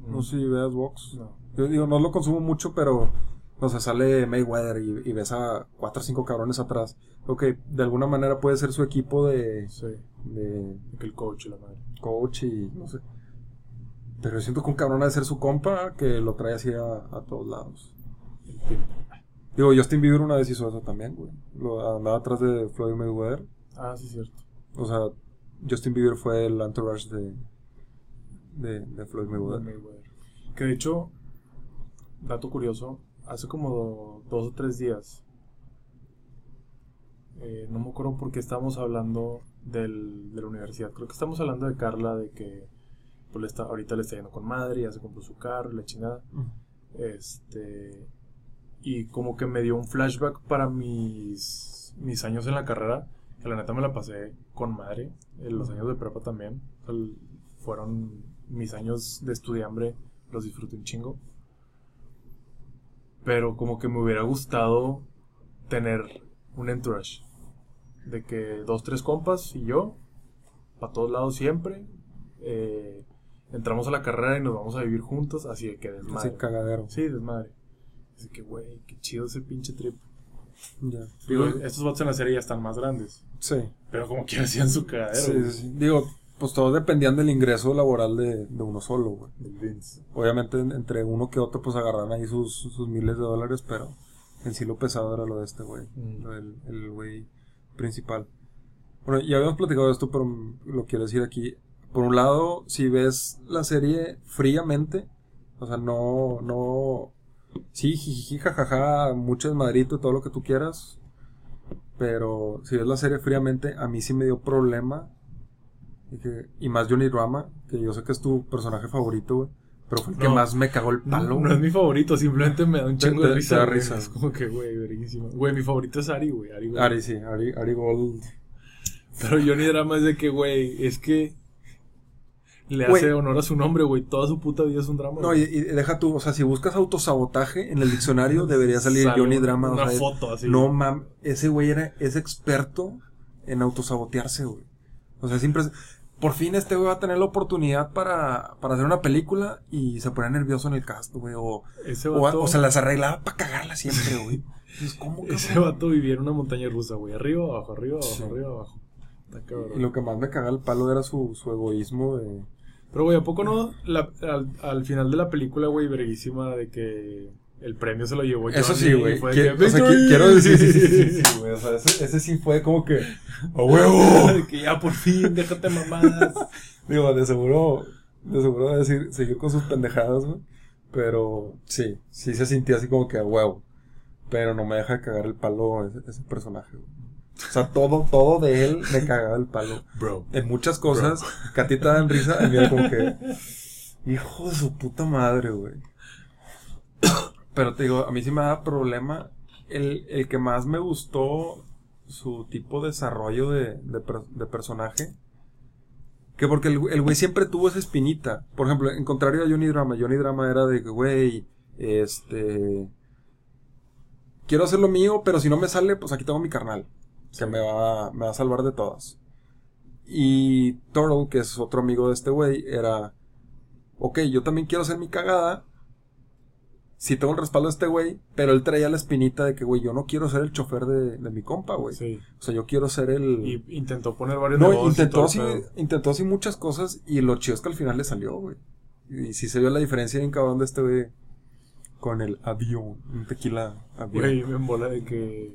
Mm. No sé si veas box. No. Yo digo, no lo consumo mucho, pero. No sé, sale Mayweather y, y ves a cuatro o cinco cabrones atrás. Ok, de alguna manera puede ser su equipo de, Sí. de el coach y la madre. coach y no sé. Pero yo siento que un cabrón ha de ser su compa que lo trae así a, a todos lados. Pimp. Digo, Justin Bieber una vez hizo eso también, güey. Lo, andaba atrás de Floyd Mayweather. Ah, sí, cierto. O sea, Justin Bieber fue el entourage de, de, de Floyd Mayweather. Mayweather. Que de hecho, dato curioso, hace como do- dos o tres días, eh, no me acuerdo por qué estábamos hablando del, de la universidad. Creo que estamos hablando de Carla, de que pues, le está, ahorita le está yendo con madre, ya se compró su carro la chingada. Este. Y como que me dio un flashback para mis, mis años en la carrera. Que la neta me la pasé con madre. En los años de prepa también. El- fueron mis años de estudiambre. Los disfruté un chingo. Pero como que me hubiera gustado tener un entourage. De que dos, tres compas y yo. Para todos lados siempre. eh, entramos a la carrera y nos vamos a vivir juntos. Así de que Así desmadre. cagadero. Sí, desmadre. Así que, güey, qué chido ese pinche trip. Ya. Digo, estos vatos en la serie ya están más grandes. Sí. Pero como que hacían su cagadero. Sí, güey. sí, sí. Digo, pues todos dependían del ingreso laboral de, de uno solo, güey. Vince. Obviamente en- entre uno que otro pues agarran ahí sus, sus miles de dólares, pero en sí lo pesado era lo de este güey, Mm. lo del el güey principal. Bueno, ya habíamos platicado de esto, pero lo quiero decir aquí. Por un lado, si ves la serie fríamente, o sea, no, no, sí, jiji, jajaja, mucho desmadrito, todo lo que tú quieras, pero si ves la serie fríamente, a mí sí me dio problema, y, que- y más Johnny Drama, que yo sé que es tu personaje favorito, güey, pero fue el que más me cagó el palo. No, no es mi favorito, simplemente me da un Te- chingo te- de te risa. da güey. risa. Es como que, güey, verguísima. Güey, mi favorito es Ari, güey. Ari. Ari, sí, Ari, Ari Gold. Pero Johnny Drama es de que, güey, es que le Güey. hace honor a su nombre, güey. Toda su puta vida es un drama. No, y, deja tú, o sea, si buscas autosabotaje en el diccionario, [LAUGHS] debería salir Sale Johnny una- Drama. o Una sea, foto así. No, mam, ese güey era, es experto en autosabotearse, güey. O sea, siempre, por fin este güey va a tener la oportunidad para, para hacer una película y se pone nervioso en el cast, güey. O, o, o se las arreglaba para cagarla siempre, güey. [LAUGHS] Entonces, ¿cómo, ese vato vivía en una montaña rusa, güey. Arriba, abajo, arriba, abajo, Sí. arriba, abajo. Y lo que más me cagaba el palo era su, su egoísmo de... Pero, güey, ¿a poco no? La- al, al final de la película, güey, verguísima de que el premio se lo llevó Johnny. Eso sí, güey. Que- que, o sea, qui- quiero decir, sí, sí, sí, sí, [LAUGHS] güey. O sea, ese, ese sí fue como que... [LAUGHS] ¡A huevo! De que ya por fin, déjate mamadas. [LAUGHS] Digo, de seguro, de seguro de decir, seguir con sus pendejadas, güey. Pero sí, sí se sentía así como que a huevo. Pero no me deja de cagar el palo ese, ese personaje, güey. O sea, todo, todo de él me cagaba el palo. Bro. En muchas cosas que a ti te dan risa, a mí era como que. Hijo de su puta madre, güey. Pero te digo, a mí sí me da problema. El, el que más me gustó su tipo de desarrollo de, de, per- de personaje. Que porque el, el güey siempre tuvo esa espinita. Por ejemplo, en contrario a Johnny Drama. Johnny Drama era de que, güey, este. Quiero hacer lo mío, pero si no me sale, pues aquí tengo mi carnal. Que me va, me va a salvar de todas. Y Turtle, que es otro amigo de este güey, era. Ok, yo también quiero hacer mi cagada. Si tengo el respaldo de este güey, pero él traía la espinita de que, güey, yo no quiero ser el chofer de, de mi compa, güey. Sí. O sea, yo quiero ser el. Y intentó poner varios No, intentó así, intentó así muchas cosas y lo chido es que al final le salió, güey. Y sí se vio la diferencia bien cabrón de este güey con el avión, un tequila avión. Güey, me embola de que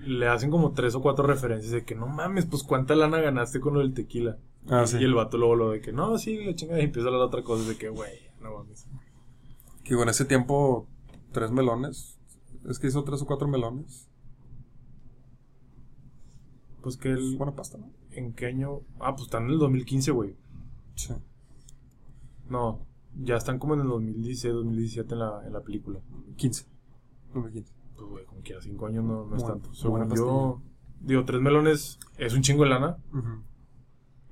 le hacen como tres o cuatro referencias de que no mames, pues cuánta lana ganaste con lo del tequila. Ah, y, sí. y el vato luego lo de que no, sí, la chingada y empieza a hablar otra cosa de que, güey, no mames. Que con ese tiempo, tres melones. Es que hizo tres o cuatro melones. Pues que el, buena pasta, ¿no? ¿en qué año? Ah, pues están en el 2015, güey. Sí. No, ya están como en el 2016, 2017 en la, en la película. 15. 2015. Pues, güey, como quiera, cinco años no, no es tanto. Según yo, digo, tres melones es un chingo de lana,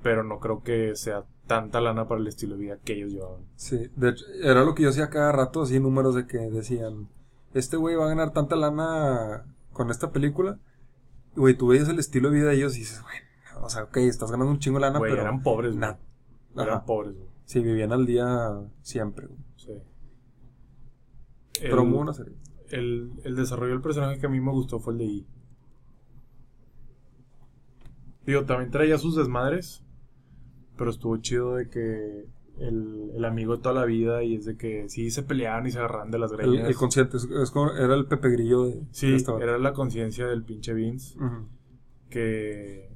pero no creo que sea tanta lana para el estilo de vida que ellos llevaban. Sí, de hecho, era lo que yo hacía cada rato, así números de que decían, este güey va a ganar tanta lana con esta película. Y, Güey, tú veías el estilo de vida de ellos y dices, güey, o sea, ok, estás ganando un chingo de lana, Güey, pero... eran pobres, güey. na- Eran pobres, güey. Sí, vivían al día siempre, güey. Sí. Pero muy buena serie. El, el desarrollo del personaje que a mí me gustó fue el de I. Digo, también traía sus desmadres, pero estuvo chido de que el, el amigo de toda la vida y es de que sí se peleaban y se agarraban de las El, greñas. el consciente, es, es como- era el Pepe Grillo de, sí, de era la conciencia del pinche Vince que...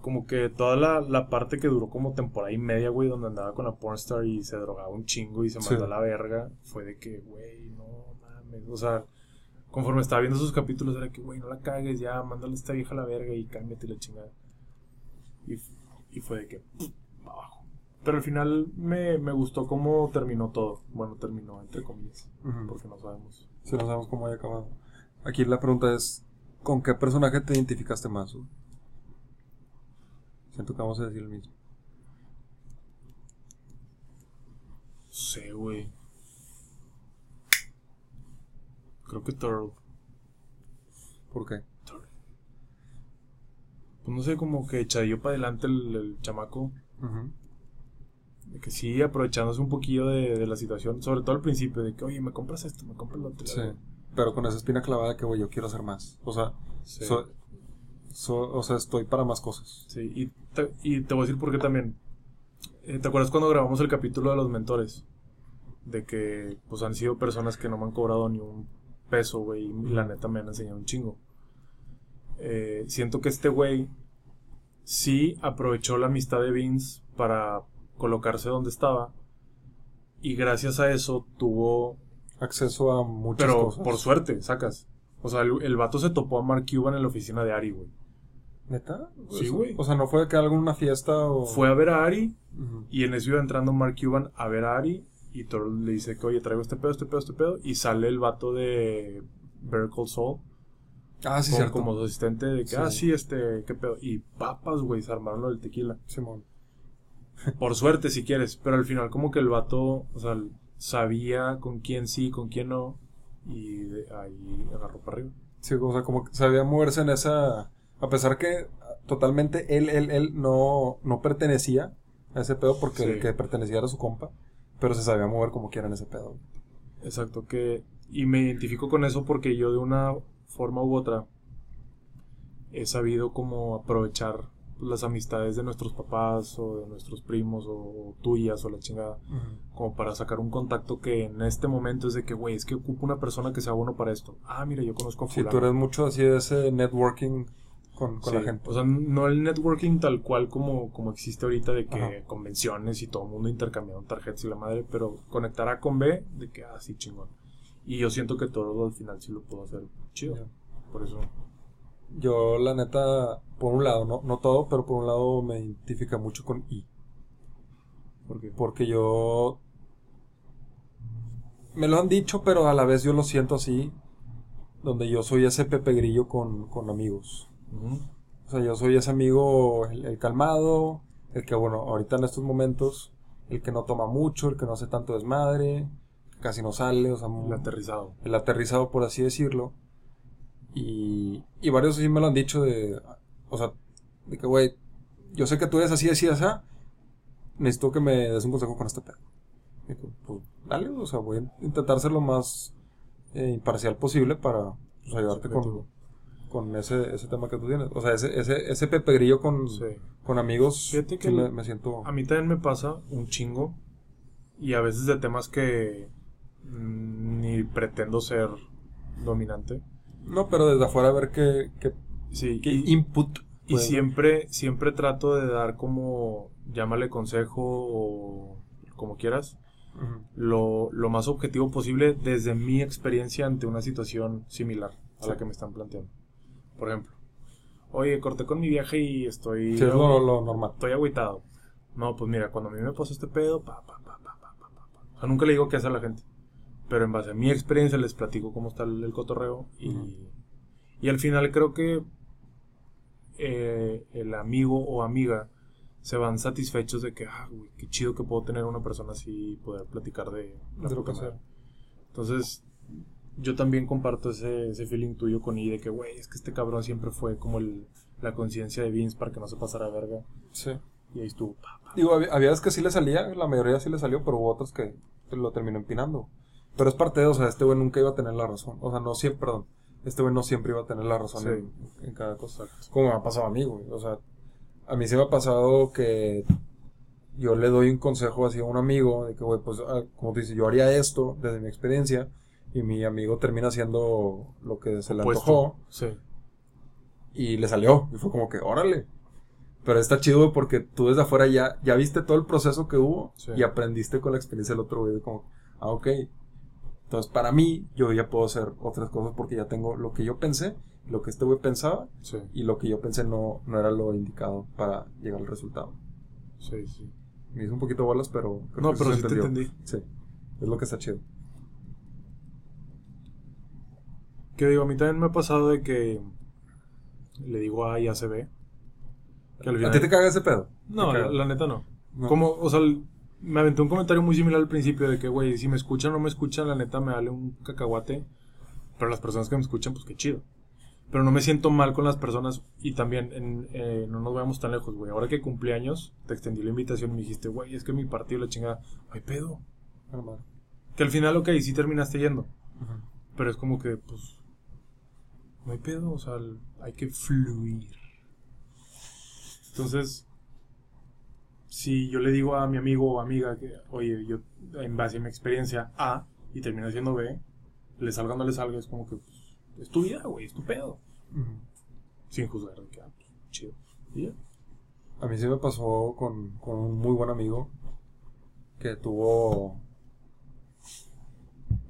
Como que toda la, la parte que duró como temporada y media, güey, donde andaba con la pornstar y se drogaba un chingo y se Sí. mandó a la verga, fue de que, güey, no mames. O sea, conforme estaba viendo esos capítulos, era que, güey, no la cagues, ya, mándale a esta vieja a la verga y cámbiate la chingada. Y, y fue de que, abajo. Pero al final me, me gustó cómo terminó todo. Bueno, terminó, entre comillas, porque no sabemos. Si no sabemos cómo haya acabado. Aquí la pregunta es, ¿con qué personaje te identificaste más? Siento que vamos a decir el mismo. No sé, güey. Creo que Turtle. ¿Por qué? Pues no sé, como que echadillo para adelante el, el chamaco. De que sí, aprovechándose un poquillo de, de la situación. Sobre todo al principio, de que, oye, me compras esto, me compras lo otro. Sí. Pero con esa espina clavada que, güey, yo quiero hacer más. O sea, Sí. so- so- o sea, estoy para más cosas. Sí, y te, y te voy a decir por qué también. Eh, ¿Te acuerdas cuando grabamos el capítulo de los mentores? De que, pues, han sido personas que no me han cobrado ni un peso, güey, y la neta me han enseñado un chingo. Eh, siento que este güey sí aprovechó la amistad de Vince para colocarse donde estaba. Y gracias a eso tuvo Acceso a muchas pero cosas. por suerte, sacas. O sea, el, el vato se topó a Mark Cuban en la oficina de Ari, güey. ¿Neta? Sí, güey. O sea, no fue que algo en una fiesta o... Fue a ver a Ari y en eso iba entrando Mark Cuban a ver a Ari y Thor le dice que, oye, traigo este pedo, este pedo, este pedo. Y sale el vato de Better Call Saul Ah, sí, como, como su asistente de que, Sí. ah, sí, este, qué pedo. Y papas, güey, se armaron lo del tequila. Simón. Por suerte, si quieres. Pero al final como que el vato, o sea, sabía con quién sí, con quién no. Y de- ahí agarró para arriba. Sí, o sea, como que sabía moverse en esa... A pesar que totalmente él, él, él no, no pertenecía a ese pedo porque Sí. el que pertenecía era su compa. Pero se sabía mover como quiera en ese pedo. Exacto, que... Y me identifico con eso porque yo de una forma u otra he sabido como aprovechar las amistades de nuestros papás o de nuestros primos o tuyas o la chingada como para sacar un contacto que en este momento es de que, güey, es que ocupo una persona que sea bueno para esto. Ah, mira, yo conozco a fulano. tú eres mucho así de ese networking con, con Sí, la gente. O sea, no el networking tal cual como, como existe ahorita de que Ajá. convenciones y todo el mundo intercambiando tarjetas y la madre, pero conectar A con B de que, ah, sí, chingón. Y yo siento que todo al final sí lo puedo hacer chido. Por eso. yo la neta, por un lado, no, no todo, pero por un lado me identifica mucho con I. ¿Por qué? Porque yo... Me lo han dicho, pero a la vez yo lo siento así, donde yo soy ese Pepe Grillo con, con amigos. O sea, yo soy ese amigo, el, el calmado, el que, bueno, ahorita en estos momentos, el que no toma mucho, el que no hace tanto desmadre, casi no sale, o sea, El aterrizado. el aterrizado, por así decirlo. Y, y varios sí me lo han dicho de, o sea, de que, güey, yo sé que tú eres así, así, así, necesito que me des un consejo con este pedo. Y digo, pues, dale, o sea, voy a intentar ser lo más eh, imparcial posible para pues, ayudarte con. Con ese, ese tema que tú tienes. O sea, ese, ese, ese Pepe Grillo con, Sí. con amigos, Fíjate que sí me, siento... A mí también me pasa un chingo. Y a veces de temas que mm, ni pretendo ser dominante. No, pero desde afuera ver qué, qué, Sí, qué y, input. y puede- siempre, siempre trato de dar como, llámale consejo o como quieras, lo, lo más objetivo posible desde mi experiencia ante una situación similar a la que me están planteando por ejemplo. Oye, corté con mi viaje y estoy. Sí, es lo, normal. Estoy agüitado. No, pues mira, cuando a mí me pasó este pedo, pa, pa, pa, pa, pa, pa, pa. O sea, nunca le digo qué hacer a la gente. Pero en base a mi experiencia les platico cómo está el, cotorreo. Y, y al final creo que eh, el amigo o amiga se van satisfechos de que, ah, güey, qué chido que puedo tener una persona así y poder platicar de, lo que sea. Entonces, yo también comparto ese, ese feeling tuyo con I de que, güey, es que este cabrón siempre fue como el, la conciencia de Vince para que no se pasara verga. Sí. Y ahí estuvo. pa, pa. Digo, había, había veces que sí le salía, la mayoría sí le salió, pero hubo otras que lo terminó empinando. Pero es parte de, o sea, este güey nunca iba a tener la razón. O sea, no siempre, perdón. Este güey no siempre iba a tener la razón Sí. en, en cada cosa. Como me ha pasado a mí, güey. O sea, a mí sí me ha pasado que yo le doy un consejo así a un amigo, de que, güey, pues, ah, como te dice, yo haría esto desde mi experiencia, y mi amigo termina haciendo lo que se le antojó, Sí. y le salió. Y fue como que, órale. Pero está chido porque tú desde afuera ya, ya viste todo el proceso que hubo Sí. y aprendiste con la experiencia del otro güey. de Como, ah, ok. Entonces, para mí, yo ya puedo hacer otras cosas porque ya tengo lo que yo pensé, lo que este güey pensaba Sí, y lo que yo pensé no, no era lo indicado para llegar al resultado. sí, sí. Me hizo un poquito bolas, pero creo No, que pero sí te entendí. Sí, es lo que está chido. Que digo, a mí también me ha pasado de que le digo A y A se B. Que al ¿A ti te caga ese pedo? No, ¿Te la, neta no. No. Como, o sea, me aventé un comentario muy similar al principio de que, güey, si me escuchan o no me escuchan, la neta me vale un cacahuate. Pero las personas que me escuchan, pues qué chido. Pero no me siento mal con las personas y también en, eh, no nos vayamos tan lejos, güey. Ahora que cumplí años, te extendí la invitación y me dijiste, güey, es que mi partido la chingada, hay pedo. Que al final, ok, sí terminaste yendo. Pero es como que, pues, no hay pedo, o sea, hay que fluir. Entonces, si yo le digo a mi amigo o amiga que, oye, yo en base a mi experiencia A y termino haciendo B, le salga o no le salga, es como que, pues, es tu vida, güey, es tu pedo. Sin juzgar, de que, ah, pues, chido. Y ya. A mí sí me pasó con, con un muy buen amigo que tuvo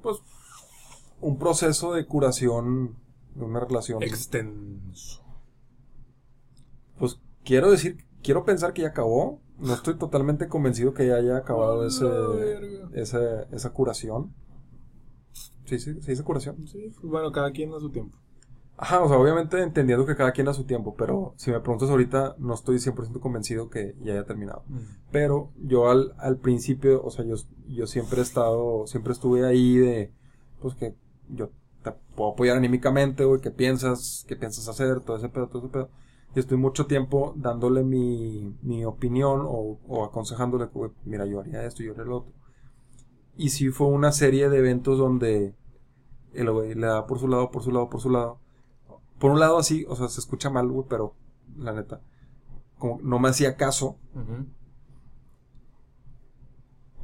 pues un proceso de curación de una relación. Extenso. Pues quiero decir, quiero pensar que ya acabó. No estoy totalmente convencido que ya haya acabado A ese, ese- esa curación. Sí, sí, sí, esa curación. Sí, bueno, cada quien a su tiempo. Ajá, o sea, obviamente entendiendo que cada quien a su tiempo, pero si me preguntas ahorita, no estoy 100% convencido que ya haya terminado. Pero yo al, al principio, o sea, yo, yo siempre he estado, siempre estuve ahí de, pues que yo te puedo apoyar anímicamente, güey, qué piensas, qué piensas hacer, todo ese pedo, todo ese pedo. Y estoy mucho tiempo dándole mi, mi opinión o, o aconsejándole, güey, mira, yo haría esto, yo haría lo otro. Y sí fue una serie de eventos donde el güey le da por su lado, por su lado, por su lado. Por un lado así, o sea, se escucha mal, güey, pero la neta, como no me hacía caso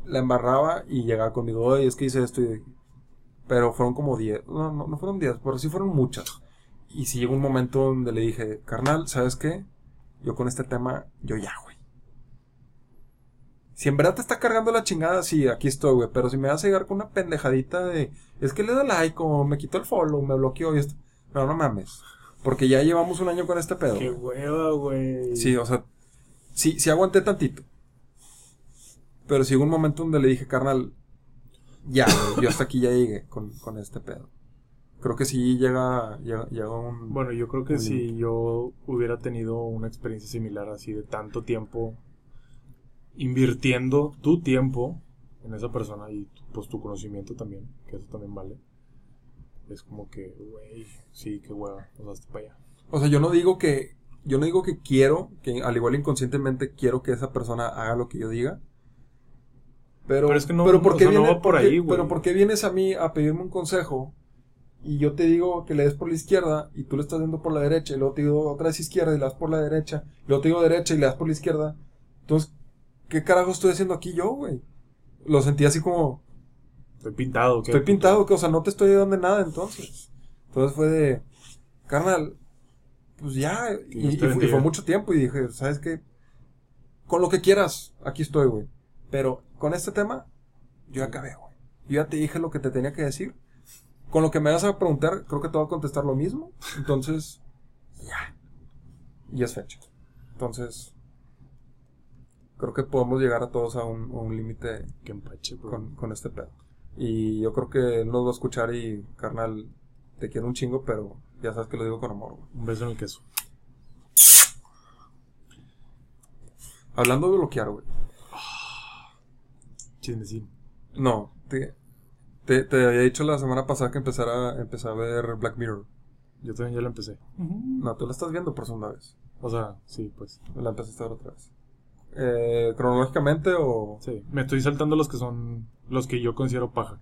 la embarraba y llegaba conmigo, oye, es que hice esto y... Pero fueron como 10, no, no, no fueron 10, pero sí fueron muchas. Y sí llegó un momento donde le dije, carnal, ¿sabes qué? Yo con este tema, yo ya, güey. Si en verdad te está cargando la chingada, sí, aquí estoy, güey. Pero si me vas a llegar con una pendejadita de, es que le da like o me quitó el follow, me bloqueó y esto. No, no mames. Porque ya llevamos un año con este pedo. Qué hueva, güey. Sí, o sea, sí, sí aguanté tantito. Pero sí hubo un momento donde le dije, carnal, ya, yo hasta aquí ya llegué con, con este pedo. Creo que sí llega, llega, llega un... Bueno, yo creo que si yo hubiera tenido una experiencia similar así de tanto tiempo invirtiendo tu tiempo en esa persona y pues tu conocimiento también, que eso también vale. Es como que, güey, sí, qué hueva, o sea, hasta para allá. O sea, yo no digo que, yo no digo que quiero, que al igual inconscientemente quiero que esa persona haga lo que yo diga. Pero, Pero es que no- pero ¿por o qué sea, no viene- va por por qué- ahí, güey. Pero ¿por qué vienes a mí a pedirme un consejo y yo te digo que le des por la izquierda y tú le estás dando por la derecha y luego te digo otra vez izquierda y le das por la derecha y luego te digo derecha y le das por la izquierda? Entonces, ¿qué carajo estoy haciendo aquí yo, güey? Lo sentí así como, Estoy pintado, ¿qué? Estoy pintado, que, o sea, no te estoy dando nada entonces. Entonces fue de, carnal, pues ya, y, fue, y fue mucho tiempo y dije, ¿sabes qué? Con lo que quieras, aquí estoy, güey. Pero con este tema, yo ya acabé, güey. Yo ya te dije lo que te tenía que decir. Con lo que me vas a preguntar, creo que te voy a contestar lo mismo. Entonces, [LAUGHS] ya. Y es fecha. Entonces, creo que podemos llegar a todos a un, a un límite con, con este pedo. Y yo creo que él nos va a escuchar y, carnal, te quiero un chingo, pero ya sabes que lo digo con amor. güey. Un beso en el queso. Hablando de bloquear, güey. Chismecín. No, te, te, te había dicho la semana pasada que empezara, empecé a ver Black Mirror. Yo también ya lo empecé. No, tú la estás viendo por segunda vez. O sea, sí, pues. La empezaste a ver otra vez. Eh, ¿Cronológicamente o Sí. Me estoy saltando los que son los que yo considero paja.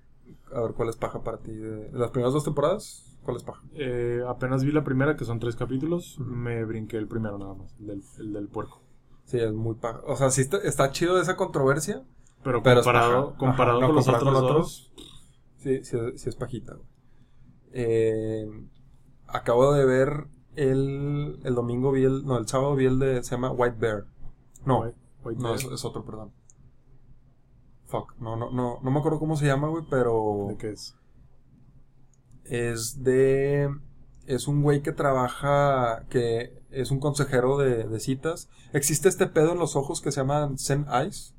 a ver cuál es paja para ti? De, de las primeras dos temporadas, ¿cuál es paja? Eh, apenas vi la primera, que son tres capítulos. Me brinqué el primero nada más, el del, el del puerco. Sí, es muy paja. O sea, sí está, está chido esa controversia, Pero, comparado, comparado Ajá, no, con los otros dos, Sí, sí, es- sí es pajita. güey. Eh, acabo de ver el, el domingo vi el, no, el sábado vi el de, se llama White Bear. No, White- White no, Bear. es, es otro, perdón. Fuck, no, no, no, no me acuerdo cómo se llama, güey, pero ¿De qué es? es de, es un güey que trabaja, que es un consejero de, de citas. Existe este pedo en los ojos que se llaman Zen Eyes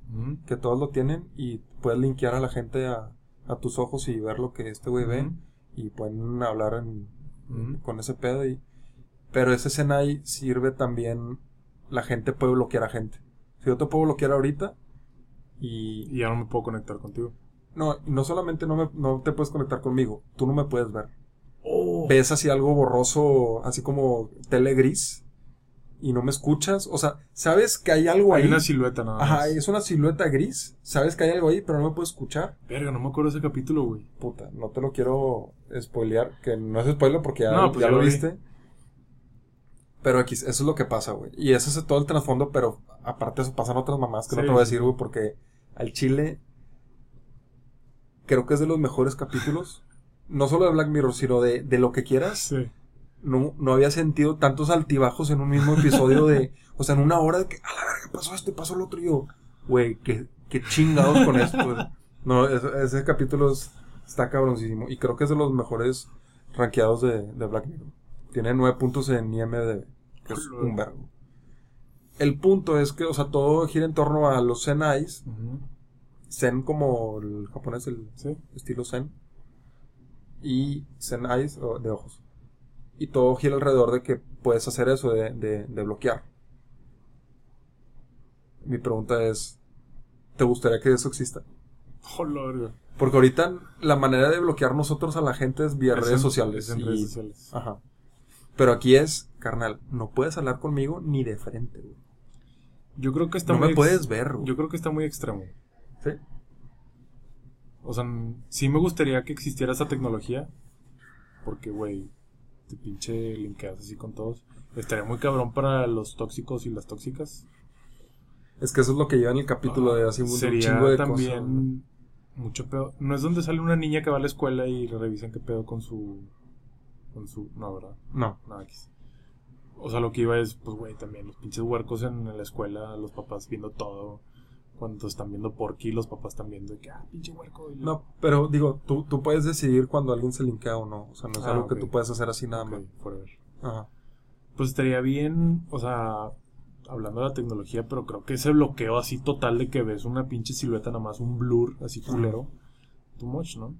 que todos lo tienen y puedes linkear a la gente a, a tus ojos y ver lo que este güey ve y pueden hablar en- con ese pedo y pero ese Senai sirve también la gente puede bloquear a gente si yo te puedo bloquear ahorita y Y ya no me puedo conectar contigo. no y no solamente no, me, no te puedes conectar conmigo tú no me puedes ver. Ves así algo borroso así como tele gris y no me escuchas o sea sabes que hay algo Hay ahí una silueta nada más. Ajá, es una silueta gris. Sabes que hay algo ahí, pero no me puedes escuchar. Verga, no me acuerdo ese capítulo, güey. Puta, no te lo quiero spoilear, que no es spoiler porque ya, No, pues ya ya lo lo vi. viste. Pero X, eso es lo que pasa, güey. Y ese es todo el trasfondo, pero aparte de eso pasan otras mamás que no te voy a decir, güey, porque al chile creo que es de los mejores capítulos. No solo de Black Mirror, sino de, de lo que quieras. Sí. No, no había sentido tantos altibajos en un mismo episodio de... O sea, en una hora de que, a la verga, pasó esto y pasó lo otro. Y yo, güey, qué, qué chingados con esto. No, ese, ese capítulo es- está cabroncísimo. Y creo que es de los mejores rankeados de, de Black Mirror. Tiene nueve puntos en IMDb, que es un vergo. El punto es que, o sea, todo gira en torno a los Zen Eyes. Ujú. Zen como el japonés, el Sí. estilo Zen. Y Zen Eyes o de ojos. Y todo gira alrededor de que puedes hacer eso, de, de- de bloquear. Mi pregunta es, ¿te gustaría que eso exista? Hola, verga. Porque ahorita la manera de bloquear nosotros a la gente es vía Es redes en- sociales. es en y- redes sociales. Ajá. Pero aquí es, carnal, no puedes hablar conmigo ni de frente, güey. Yo creo que está No muy me puedes ver, güey. Yo creo que está muy extremo. ¿Sí? O sea, sí me gustaría que existiera esa tecnología. Porque, güey, te pinche linkeas así con todos. Estaría muy cabrón para los tóxicos y las tóxicas. Es que eso es lo que lleva en el capítulo de así un, Sería chingo de también cosas. ¿no? mucho pedo. No es donde sale una niña que va a la escuela y le revisan qué pedo con su. Con su. No, ¿verdad? No. Nada, X. O sea, lo que iba es, pues, güey, también los pinches huercos en, la escuela, los papás viendo todo. Cuando están viendo Porky, los papás están viendo de que, ah, pinche huerco. y- No, pero digo, tú, tú puedes decidir cuando alguien se linkea o no. O sea, no es Ah, algo que tú puedes hacer así nada más. forever. Ajá. Pues estaría bien, o sea, hablando de la tecnología, pero creo que ese bloqueo así total de que ves una pinche silueta nada más, un blur así culero. Too much, ¿no?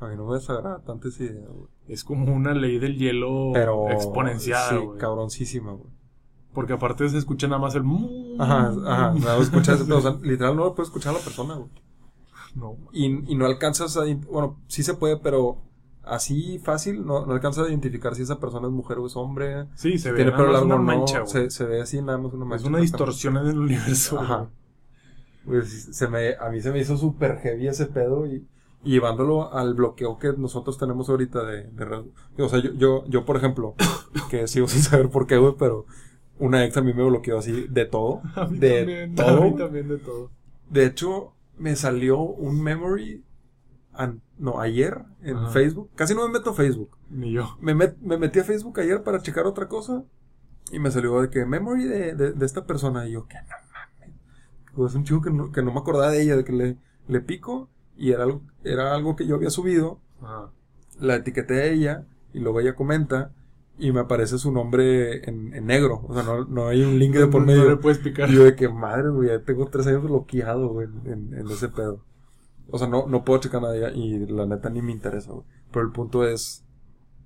A mí no me desagrada tanto esa idea, güey. Es como una ley del hielo Pero. exponenciada, Sí, cabroncísima, güey. Porque aparte se escucha nada más el... Ajá, ajá. No escuchas, o sea, literal no lo puedes escuchar a la persona, güey. No, Y, y no alcanzas a. Bueno, sí se puede, pero así fácil no, no alcanzas a identificar si esa persona es mujer o es hombre. Sí, se ve tiene nada más largo una no. mancha, güey. se, se ve así nada más una mancha. Es una distorsión en el universo. Ajá. sí, se me, a mí se me hizo súper heavy ese pedo y, y llevándolo al bloqueo que nosotros tenemos ahorita de, O sea, yo, yo, yo, por ejemplo, [COUGHS] que sigo sin saber por qué, güey, pero una ex a mí me bloqueó así de todo. [LAUGHS] A mí de también, todo. A mí también de todo. De hecho, me salió un memory, an- no, ayer en Ajá. Facebook. Casi no me meto a Facebook. Ni yo. Me, met- me metí a Facebook ayer para checar otra cosa y me salió de que memory de, de, de esta persona. Y yo, que no mames. Pues es un chico que no, que no me acordaba de ella, de que le, le pico y era algo, era algo que yo había subido. Ajá. La etiqueté a ella y luego ella comenta y me aparece su nombre en, en negro. O sea, no, no hay un link de por medio. No le puedes picar. Y yo de que madre, güey, ya tengo tres años bloqueado, güey, en, en ese pedo. O sea, no, no puedo checar nada y la neta ni me interesa, güey. Pero el punto es,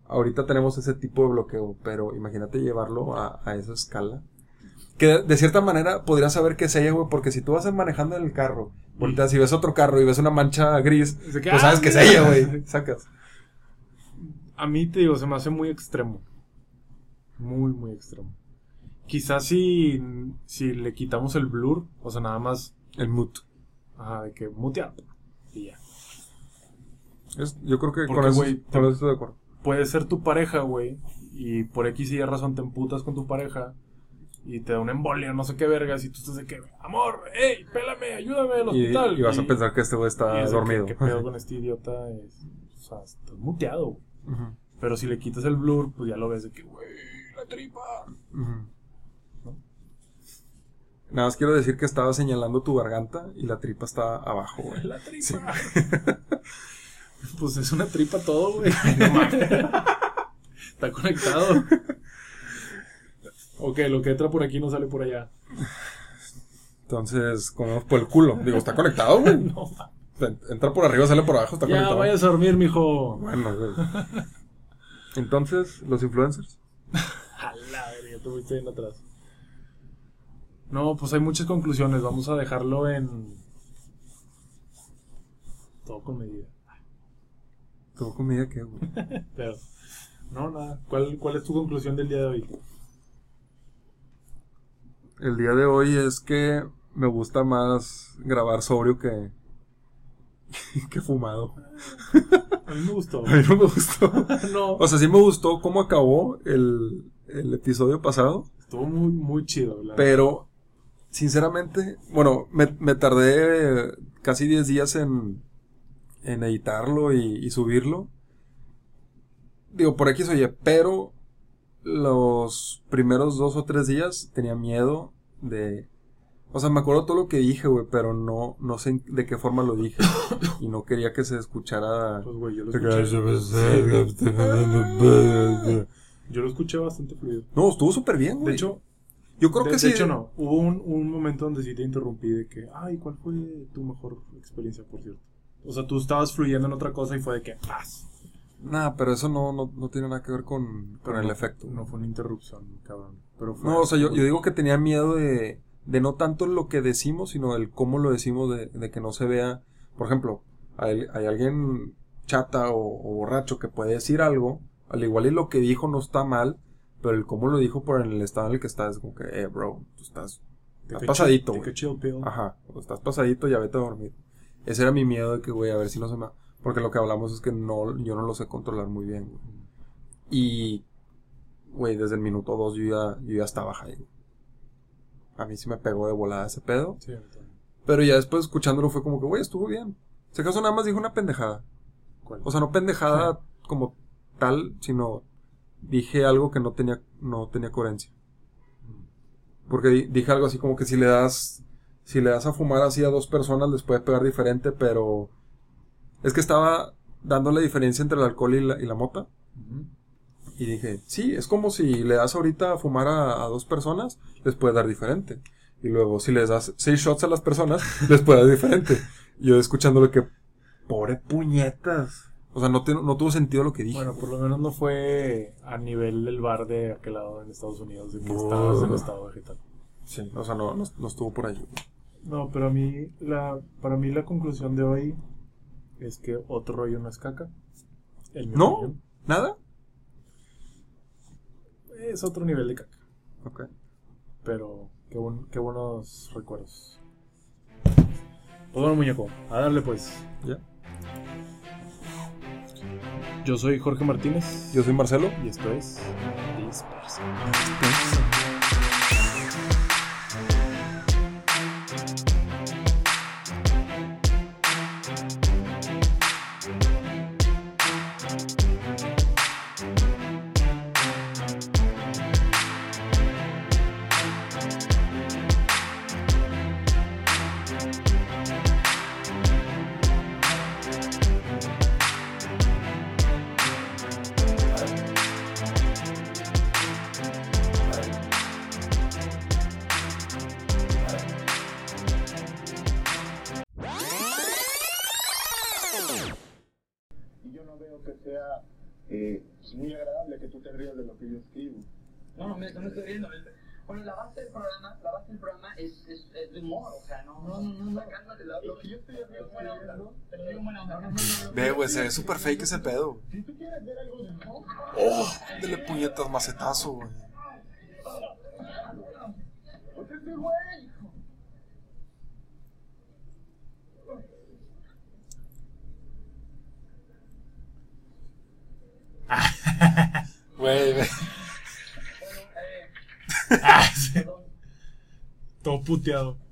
ahorita tenemos ese tipo de bloqueo, pero imagínate llevarlo a, a esa escala. Que de, cierta manera podrías saber que es ella, güey, porque si tú vas manejando en el carro, volteas y ves otro carro y ves una mancha gris, pues ah, sabes que es ella, güey. [LAUGHS] Sacas. A mí, te digo, se me hace muy extremo. Muy, muy extremo. Quizás si, si le quitamos el blur, o sea, nada más, El mood. ajá, de que mutear. Y ya. Es- yo creo que Porque, con eso, güey, con eso estoy de acuerdo. Puede ser tu pareja, güey, y por X y Y razón te emputas con tu pareja y te da una embolia, no sé qué vergas, y tú estás de que, amor, hey, pélame, ayúdame al hospital. y vas a pensar que este güey está es de que, dormido. ¿Qué pedo [LAUGHS] con este idiota? Es, o sea, estás muteado, güey. Pero si le quitas el blur, pues ya lo ves de que, güey, tripa. ujú. Nada más quiero decir que estaba señalando tu garganta y la tripa está abajo, güey. La tripa. [LAUGHS] pues es una tripa todo, güey. No. [LAUGHS] Está conectado. Ok, lo que entra por aquí no sale por allá. Entonces, comemos por el culo. Digo, está conectado, güey. [LAUGHS] No. Entra por arriba, sale por abajo, está ya conectado. vayas a dormir, mijo. Bueno, güey. Entonces, los influencers. A la verga, tú fuiste bien atrás. No, pues hay muchas conclusiones. Vamos a dejarlo en. Todo con medida. Tuvo comida que, güey. [LAUGHS] Pero. No, nada. ¿Cuál, ¿Cuál es tu conclusión del día de hoy? El día de hoy es que me gusta más grabar sobrio que. [LAUGHS] que fumado. A mí me gustó. [LAUGHS] A mí no me gustó. no. O sea, sí me gustó cómo acabó el, el episodio pasado. Estuvo muy, muy chido. la- Pero, sinceramente, bueno, me, me tardé casi 10 días en, en editarlo y, y subirlo. Digo, por aquí oye, pero los primeros dos o tres días tenía miedo de... O sea, me acuerdo todo lo que dije, güey, pero no, no sé de qué forma lo dije. [COUGHS] y no quería que se escuchara... Pues, güey, yo lo escuché. No, Yo lo escuché bastante fluido. estuvo súper bien, güey. De hecho, yo creo de, que de sí. hecho no. Hubo un, un momento donde sí te interrumpí de que, ay, ¿cuál fue tu mejor experiencia, por cierto? O sea, tú estabas fluyendo en otra cosa y fue de que, ¡paz! Nah, pero eso no, no, no tiene nada que ver con, con el no- efecto. No fue una interrupción, cabrón. Pero fue No, o sea, yo, yo digo que tenía miedo de, de no tanto lo que decimos, sino el cómo lo decimos, de, de que no se vea. Por ejemplo, hay, hay alguien chata o, o borracho que puede decir algo, al igual y lo que dijo no está mal, pero el cómo lo dijo por el estado en el que estás, es como que, eh, bro, tú estás, estás pasadito, güey. Ajá, o estás pasadito, ya vete a dormir. Ese era mi miedo de que, güey, a ver si no se me... Porque lo que hablamos es que no, yo no lo sé controlar muy bien, güey. Y, güey, desde el minuto dos yo ya, yo ya estaba high. güey. A mí sí me pegó de volada ese pedo. Sí. Pero ya después escuchándolo fue como que, güey, estuvo bien. Si acaso nada más dijo una pendejada. ¿Cuál? O sea, no pendejada como tal, sino dije algo que no tenía, no tenía coherencia. Porque di- dije algo así como que si le das, si le das a fumar así a dos personas les puede pegar diferente, pero es que estaba dando la diferencia entre el alcohol y la, y la mota. Y dije, sí, es como si le das ahorita a fumar a, a dos personas, les puede dar diferente. Y luego, si les das seis shots a las personas, les puede dar diferente. Y [LAUGHS] yo escuchándolo que, pobre puñetas. O sea, no, te- no tuvo sentido lo que dije. Bueno, por lo menos no fue a nivel del bar de aquel lado en Estados Unidos, de que No. estabas en estado vegetal. sí, o sea, no, no, no estuvo por ahí. No, pero a mí, la, para mí la conclusión de hoy es que otro rollo no es caca. ¿No? ¿Nada? Es otro nivel de caca. Ok. Pero qué, qué buenos recuerdos. Pues bueno, muñeco, a darle pues. ¿Ya? Yo soy Jorge Martínez. Yo soy Marcelo. Y esto es Dispersa. Ve, súper fake ese pedo. Oh, dele puñetas macetazo, güey. güey. Güey, [LAUGHS] güey. Todo puteado.